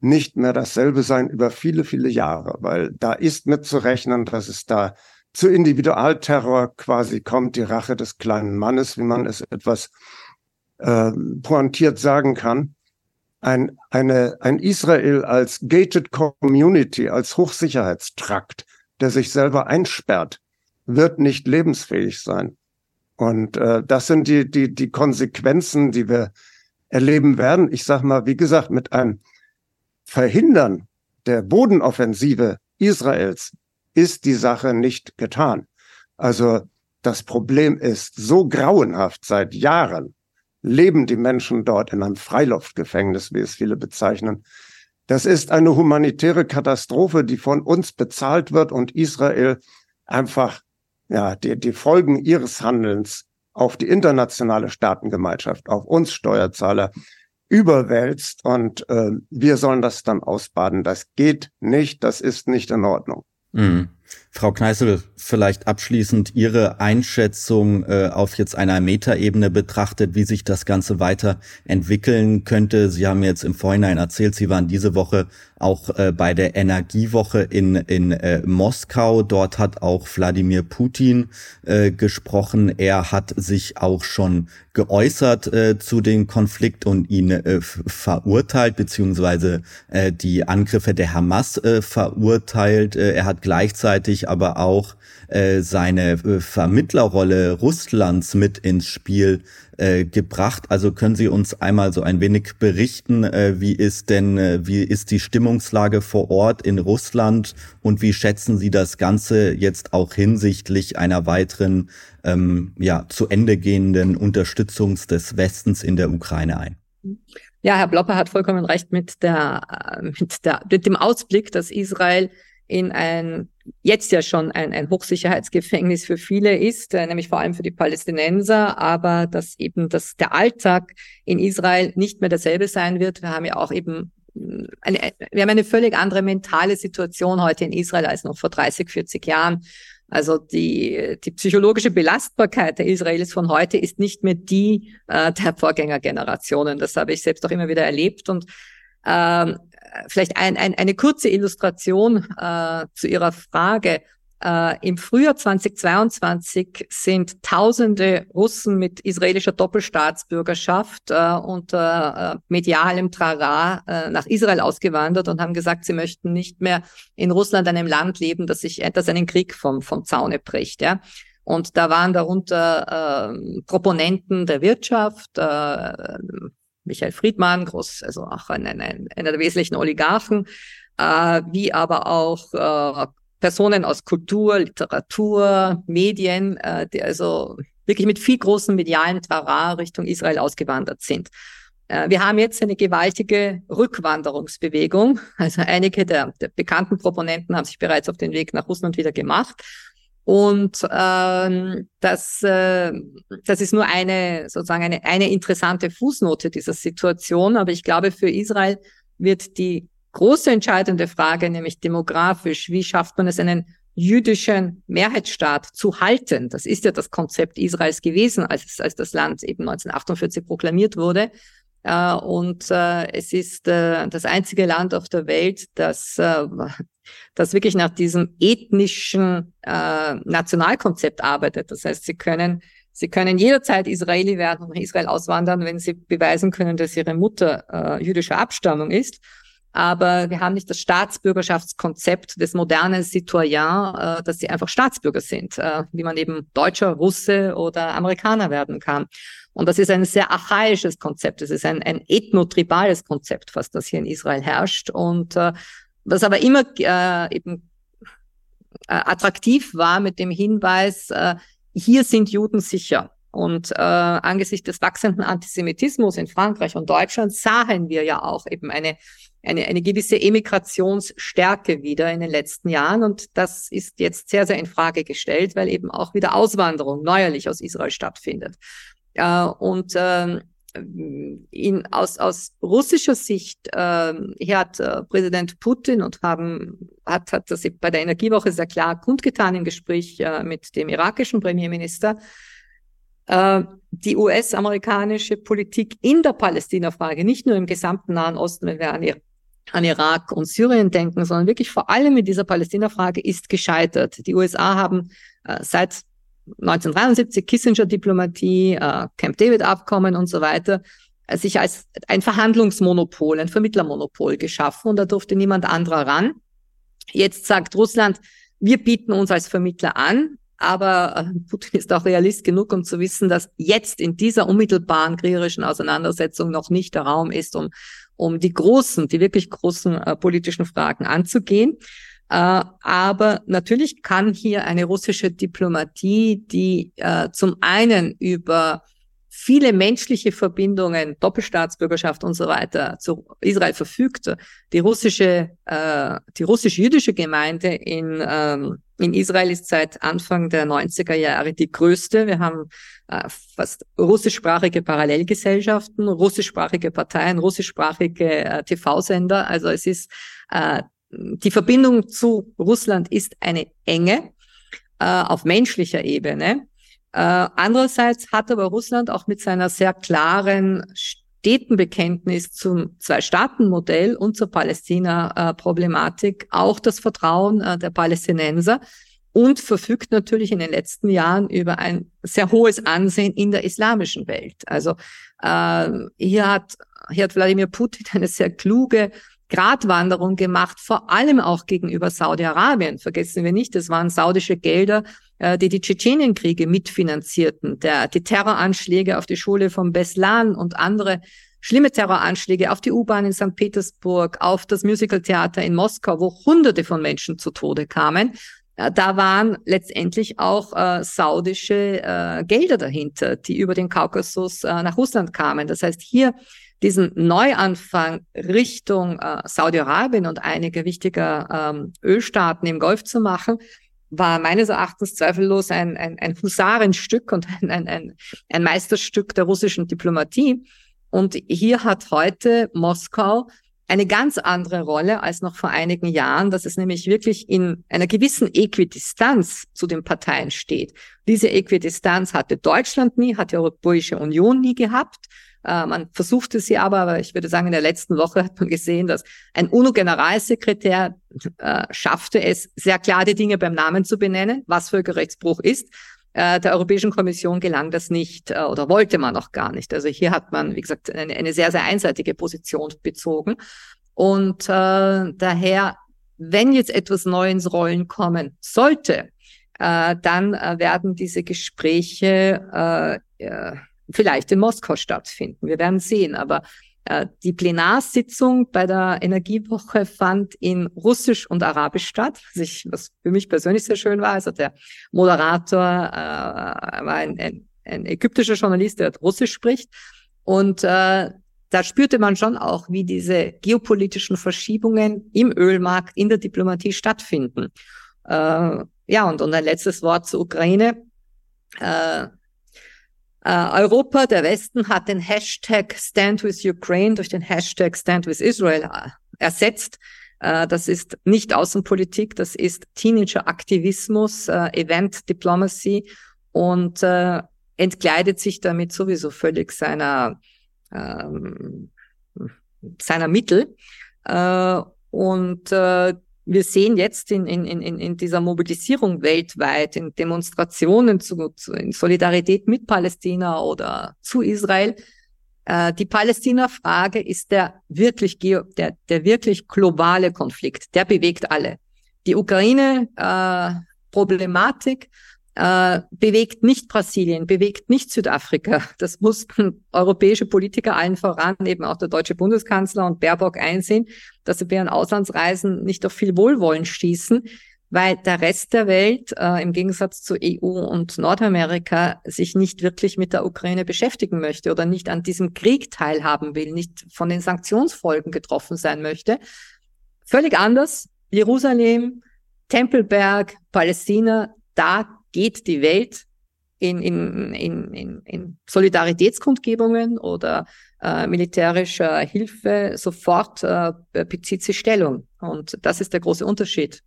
nicht mehr dasselbe sein über viele, viele Jahre, weil da ist mitzurechnen, dass es da zu Individualterror quasi kommt, die Rache des kleinen Mannes, wie man es etwas äh, pointiert sagen kann. Ein, eine, ein Israel als gated community, als Hochsicherheitstrakt, der sich selber einsperrt, wird nicht lebensfähig sein. Und äh, das sind die, die, die Konsequenzen, die wir erleben werden. Ich sage mal, wie gesagt, mit einem Verhindern der Bodenoffensive Israels ist die Sache nicht getan. Also das Problem ist so grauenhaft seit Jahren leben die Menschen dort in einem Freiluftgefängnis, wie es viele bezeichnen. Das ist eine humanitäre Katastrophe, die von uns bezahlt wird und Israel einfach ja, die, die Folgen ihres Handelns auf die internationale Staatengemeinschaft, auf uns Steuerzahler überwälzt und äh, wir sollen das dann ausbaden. Das geht nicht, das ist nicht in Ordnung. Mhm. Frau Kneißl, vielleicht abschließend Ihre Einschätzung äh, auf jetzt einer Metaebene betrachtet, wie sich das Ganze weiter entwickeln könnte. Sie haben jetzt im Vorhinein erzählt, Sie waren diese Woche auch äh, bei der Energiewoche in, in äh, Moskau. Dort hat auch Wladimir Putin äh, gesprochen. Er hat sich auch schon geäußert äh, zu dem Konflikt und ihn äh, verurteilt, beziehungsweise äh, die Angriffe der Hamas äh, verurteilt. Äh, er hat gleichzeitig aber auch äh, seine äh, Vermittlerrolle Russlands mit ins Spiel äh, gebracht. Also können Sie uns einmal so ein wenig berichten, äh, wie ist denn, äh, wie ist die Stimmungslage vor Ort in Russland und wie schätzen Sie das Ganze jetzt auch hinsichtlich einer weiteren, ähm, ja, zu Ende gehenden Unterstützung des Westens in der Ukraine ein? Ja, Herr Blopper hat vollkommen recht mit der, mit der, mit dem Ausblick, dass Israel in ein jetzt ja schon ein, ein Hochsicherheitsgefängnis für viele ist, äh, nämlich vor allem für die Palästinenser, aber dass eben dass der Alltag in Israel nicht mehr derselbe sein wird. Wir haben ja auch eben mm, eine, wir haben eine völlig andere mentale Situation heute in Israel als noch vor 30, 40 Jahren. Also die, die psychologische Belastbarkeit der Israelis von heute ist nicht mehr die äh, der Vorgängergenerationen. Das habe ich selbst auch immer wieder erlebt und ähm, vielleicht ein, ein, eine kurze Illustration äh, zu Ihrer Frage. Äh, Im Frühjahr 2022 sind Tausende Russen mit israelischer Doppelstaatsbürgerschaft äh, unter äh, medialem Trara äh, nach Israel ausgewandert und haben gesagt, sie möchten nicht mehr in Russland, einem Land leben, das sich das einen Krieg vom, vom Zaune bricht. Ja. Und da waren darunter äh, Proponenten der Wirtschaft, äh, Michael Friedmann, groß, also auch ein, ein, ein, einer der wesentlichen Oligarchen, äh, wie aber auch äh, Personen aus Kultur, Literatur, Medien, äh, die also wirklich mit viel großen medialen Trara Richtung Israel ausgewandert sind. Äh, wir haben jetzt eine gewaltige Rückwanderungsbewegung. Also einige der, der bekannten Proponenten haben sich bereits auf den Weg nach Russland wieder gemacht. Und ähm, das, äh, das ist nur eine sozusagen eine, eine interessante Fußnote dieser Situation. Aber ich glaube, für Israel wird die große entscheidende Frage, nämlich demografisch, wie schafft man es, einen jüdischen Mehrheitsstaat zu halten? Das ist ja das Konzept Israels gewesen, als, als das Land eben 1948 proklamiert wurde. Äh, und äh, es ist äh, das einzige Land auf der Welt, das äh, das wirklich nach diesem ethnischen äh, Nationalkonzept arbeitet. Das heißt, sie können Sie können jederzeit Israeli werden und nach Israel auswandern, wenn sie beweisen können, dass ihre Mutter äh, jüdischer Abstammung ist. Aber wir haben nicht das Staatsbürgerschaftskonzept des modernen Citoyen, äh, dass sie einfach Staatsbürger sind, äh, wie man eben Deutscher, Russe oder Amerikaner werden kann. Und das ist ein sehr archaisches Konzept. Es ist ein, ein ethnotribales Konzept, was das hier in Israel herrscht. Und äh, was aber immer äh, eben äh, attraktiv war mit dem Hinweis, äh, hier sind Juden sicher. Und äh, angesichts des wachsenden Antisemitismus in Frankreich und Deutschland sahen wir ja auch eben eine, eine, eine gewisse Emigrationsstärke wieder in den letzten Jahren. Und das ist jetzt sehr, sehr in Frage gestellt, weil eben auch wieder Auswanderung neuerlich aus Israel stattfindet. Äh, und äh, in, aus, aus russischer Sicht äh, hat äh, Präsident Putin und haben, hat, hat das bei der Energiewoche sehr klar kundgetan im Gespräch äh, mit dem irakischen Premierminister, äh, die US-amerikanische Politik in der Palästina-Frage, nicht nur im gesamten Nahen Osten, wenn wir an, an Irak und Syrien denken, sondern wirklich vor allem in dieser Palästina-Frage ist gescheitert. Die USA haben äh, seit 1973 Kissinger-Diplomatie, äh, Camp David-Abkommen und so weiter äh, sich als ein Verhandlungsmonopol, ein Vermittlermonopol geschaffen und da durfte niemand anderer ran. Jetzt sagt Russland, wir bieten uns als Vermittler an, aber äh, Putin ist auch realist genug, um zu wissen, dass jetzt in dieser unmittelbaren kriegerischen Auseinandersetzung noch nicht der Raum ist, um, um die großen, die wirklich großen äh, politischen Fragen anzugehen. Äh, aber natürlich kann hier eine russische Diplomatie, die äh, zum einen über viele menschliche Verbindungen, Doppelstaatsbürgerschaft und so weiter zu Israel verfügte. Die russische, äh, die russisch-jüdische Gemeinde in, ähm, in Israel ist seit Anfang der 90er Jahre die größte. Wir haben fast russischsprachige Parallelgesellschaften, russischsprachige Parteien, russischsprachige TV-Sender. Also es ist die Verbindung zu Russland ist eine enge äh, auf menschlicher Ebene. Äh, andererseits hat aber Russland auch mit seiner sehr klaren Staatenbekenntnis zum Zwei-Staaten-Modell und zur Palästina-Problematik auch das Vertrauen äh, der Palästinenser und verfügt natürlich in den letzten Jahren über ein sehr hohes Ansehen in der islamischen Welt. Also äh, hier hat hier hat Wladimir Putin [LAUGHS] eine sehr kluge Gratwanderung gemacht, vor allem auch gegenüber Saudi-Arabien. Vergessen wir nicht, es waren saudische Gelder, äh, die die Tschetschenienkriege mitfinanzierten, der, die Terroranschläge auf die Schule von Beslan und andere schlimme Terroranschläge auf die U-Bahn in St. Petersburg, auf das Musicaltheater in Moskau, wo Hunderte von Menschen zu Tode kamen. Äh, da waren letztendlich auch äh, saudische äh, Gelder dahinter, die über den Kaukasus äh, nach Russland kamen. Das heißt, hier diesen Neuanfang Richtung äh, Saudi-Arabien und einige wichtiger ähm, Ölstaaten im Golf zu machen, war meines Erachtens zweifellos ein, ein, ein Husarenstück und ein, ein, ein, ein Meisterstück der russischen Diplomatie. Und hier hat heute Moskau eine ganz andere Rolle als noch vor einigen Jahren, dass es nämlich wirklich in einer gewissen Äquidistanz zu den Parteien steht. Diese Äquidistanz hatte Deutschland nie, hat die Europäische Union nie gehabt. Äh, man versuchte sie aber, aber ich würde sagen, in der letzten Woche hat man gesehen, dass ein UNO-Generalsekretär äh, schaffte es, sehr klar die Dinge beim Namen zu benennen, was Völkerrechtsbruch ist. Äh, der Europäischen Kommission gelang das nicht äh, oder wollte man auch gar nicht. Also hier hat man, wie gesagt, eine, eine sehr, sehr einseitige Position bezogen. Und äh, daher, wenn jetzt etwas neu ins Rollen kommen sollte, äh, dann äh, werden diese Gespräche äh, äh, vielleicht in Moskau stattfinden. Wir werden sehen. Aber äh, die Plenarsitzung bei der Energiewoche fand in Russisch und Arabisch statt, was, ich, was für mich persönlich sehr schön war. Also der Moderator äh, war ein, ein, ein ägyptischer Journalist, der Russisch spricht. Und äh, da spürte man schon auch, wie diese geopolitischen Verschiebungen im Ölmarkt, in der Diplomatie stattfinden. Äh, ja, und, und ein letztes Wort zur Ukraine. Äh, Uh, Europa, der Westen, hat den Hashtag Stand with Ukraine durch den Hashtag Stand with Israel uh, ersetzt. Uh, das ist nicht Außenpolitik, das ist Teenager-Aktivismus, Event Diplomacy und entkleidet sich damit sowieso völlig seiner, ähm, seiner Mittel. und wir sehen jetzt in, in, in, in dieser Mobilisierung weltweit, in Demonstrationen zu, zu, in Solidarität mit Palästina oder zu Israel, äh, die Palästina-Frage ist der wirklich, der, der wirklich globale Konflikt. Der bewegt alle. Die Ukraine-Problematik äh, bewegt nicht Brasilien, bewegt nicht Südafrika. Das mussten europäische Politiker allen voran, eben auch der deutsche Bundeskanzler und Baerbock einsehen, dass sie bei ihren Auslandsreisen nicht auf viel Wohlwollen stießen, weil der Rest der Welt äh, im Gegensatz zu EU und Nordamerika sich nicht wirklich mit der Ukraine beschäftigen möchte oder nicht an diesem Krieg teilhaben will, nicht von den Sanktionsfolgen getroffen sein möchte. Völlig anders. Jerusalem, Tempelberg, Palästina, da geht die Welt in, in, in, in, in Solidaritätskundgebungen oder äh, militärischer Hilfe sofort äh, bezieht sie Stellung. Und das ist der große Unterschied.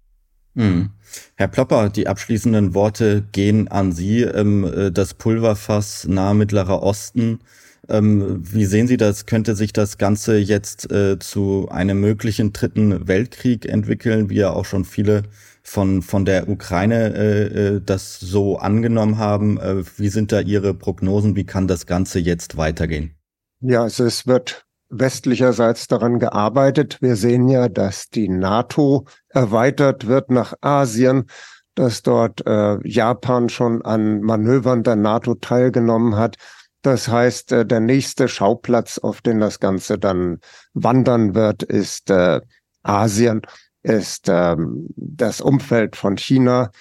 Mhm. Herr Plopper, die abschließenden Worte gehen an Sie. Ähm, äh, das Pulverfass nahe Mittlerer Osten. Ähm, wie sehen Sie das? Könnte sich das Ganze jetzt äh, zu einem möglichen dritten Weltkrieg entwickeln, wie ja auch schon viele von, von der Ukraine äh, äh das so angenommen haben? Äh, wie sind da Ihre Prognosen? Wie kann das Ganze jetzt weitergehen? Ja, also es wird westlicherseits daran gearbeitet. Wir sehen ja, dass die NATO erweitert wird nach Asien, dass dort äh, Japan schon an Manövern der NATO teilgenommen hat. Das heißt, äh, der nächste Schauplatz, auf den das Ganze dann wandern wird, ist äh, Asien, ist ähm, das Umfeld von China,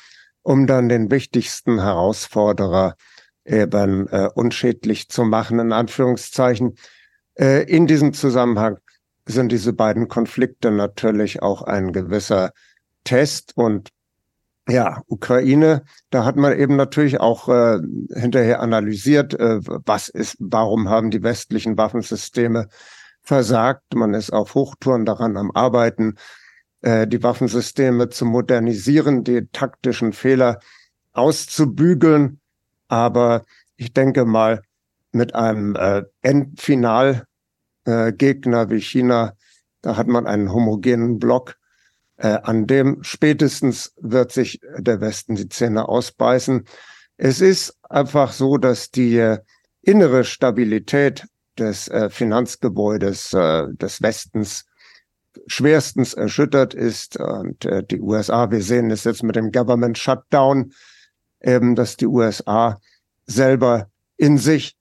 um dann den wichtigsten Herausforderer eben äh, unschädlich zu machen, in Anführungszeichen. Äh, in diesem Zusammenhang sind diese beiden Konflikte natürlich auch ein gewisser Test und ja, Ukraine, da hat man eben natürlich auch äh, hinterher analysiert, äh, was ist, warum haben die westlichen Waffensysteme versagt. Man ist auf Hochtouren daran am Arbeiten, äh, die Waffensysteme zu modernisieren, die taktischen Fehler auszubügeln. Aber ich denke mal, mit einem äh, Endfinalgegner äh, wie China, da hat man einen homogenen Block, äh, an dem spätestens wird sich der Westen die Zähne ausbeißen. Es ist einfach so, dass die äh, innere Stabilität des äh, Finanzgebäudes des Westens schwerstens erschüttert ist. Und äh, die USA, wir sehen es jetzt mit dem Government Shutdown, eben, dass die USA selber in sich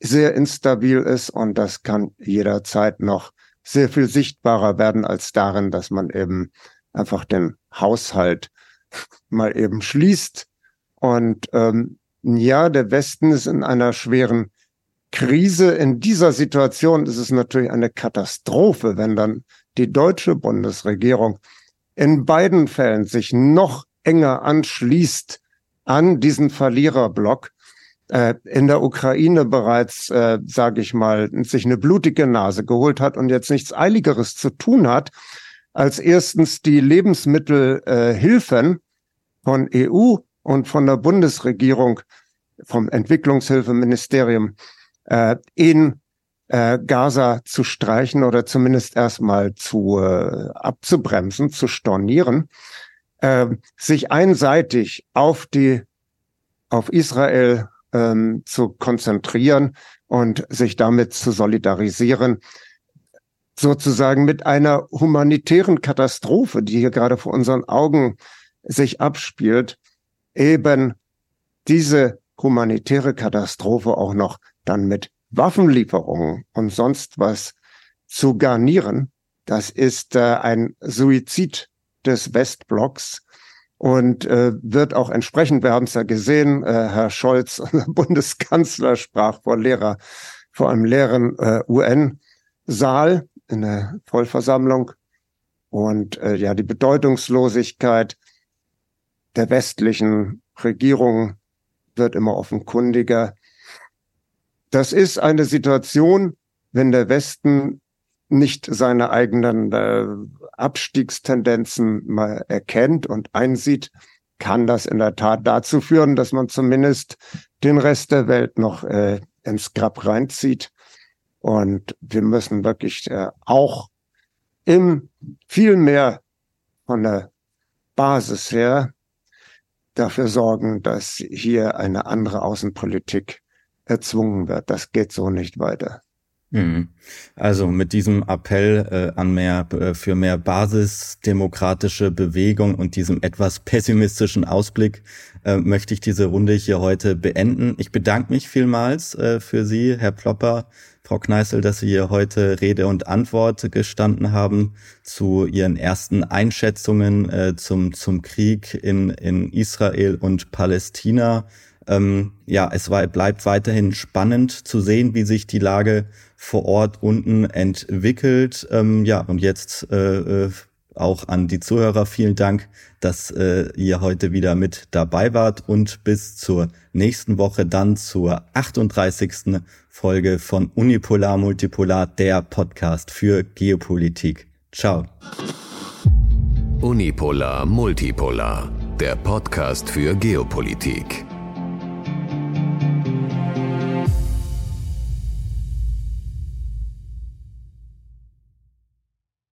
sehr instabil ist und das kann jederzeit noch sehr viel sichtbarer werden als darin, dass man eben einfach den Haushalt mal eben schließt. Und ähm, ja, der Westen ist in einer schweren Krise. In dieser Situation ist es natürlich eine Katastrophe, wenn dann die deutsche Bundesregierung in beiden Fällen sich noch enger anschließt an diesen Verliererblock äh, in der Ukraine bereits, äh, sage ich mal, sich eine blutige Nase geholt hat und jetzt nichts Eiligeres zu tun hat, als erstens die Lebensmittelhilfen äh, von EU und von der Bundesregierung, vom Entwicklungshilfeministerium äh, in äh, Gaza zu streichen oder zumindest erstmal zu äh, abzubremsen, zu stornieren, äh, sich einseitig auf die auf Israel ähm, zu konzentrieren und sich damit zu solidarisieren, sozusagen mit einer humanitären Katastrophe, die hier gerade vor unseren Augen sich abspielt, eben diese humanitäre Katastrophe auch noch dann mit Waffenlieferungen und sonst was zu garnieren, das ist äh, ein Suizid des Westblocks und äh, wird auch entsprechend, wir haben es ja gesehen, äh, Herr Scholz, unser [LAUGHS] Bundeskanzler, sprach vor Lehrer, vor einem leeren äh, UN-Saal in der Vollversammlung und äh, ja die Bedeutungslosigkeit der westlichen Regierung wird immer offenkundiger. Das ist eine Situation, wenn der Westen nicht seine eigenen äh, Abstiegstendenzen mal erkennt und einsieht, kann das in der Tat dazu führen, dass man zumindest den Rest der Welt noch äh, ins Grab reinzieht. Und wir müssen wirklich äh, auch im viel mehr von der Basis her dafür sorgen, dass hier eine andere Außenpolitik erzwungen wird. Das geht so nicht weiter. Mhm. Also mit diesem Appell äh, an mehr äh, für mehr basisdemokratische Bewegung und diesem etwas pessimistischen Ausblick äh, möchte ich diese Runde hier heute beenden. Ich bedanke mich vielmals äh, für Sie, Herr Plopper, Frau Kneißl, dass Sie hier heute Rede und Antwort gestanden haben zu Ihren ersten Einschätzungen äh, zum zum Krieg in in Israel und Palästina. Ähm, ja, es war, bleibt weiterhin spannend zu sehen, wie sich die Lage vor Ort unten entwickelt. Ähm, ja, und jetzt äh, äh, auch an die Zuhörer vielen Dank, dass äh, ihr heute wieder mit dabei wart und bis zur nächsten Woche dann zur 38. Folge von Unipolar Multipolar, der Podcast für Geopolitik. Ciao. Unipolar Multipolar, der Podcast für Geopolitik.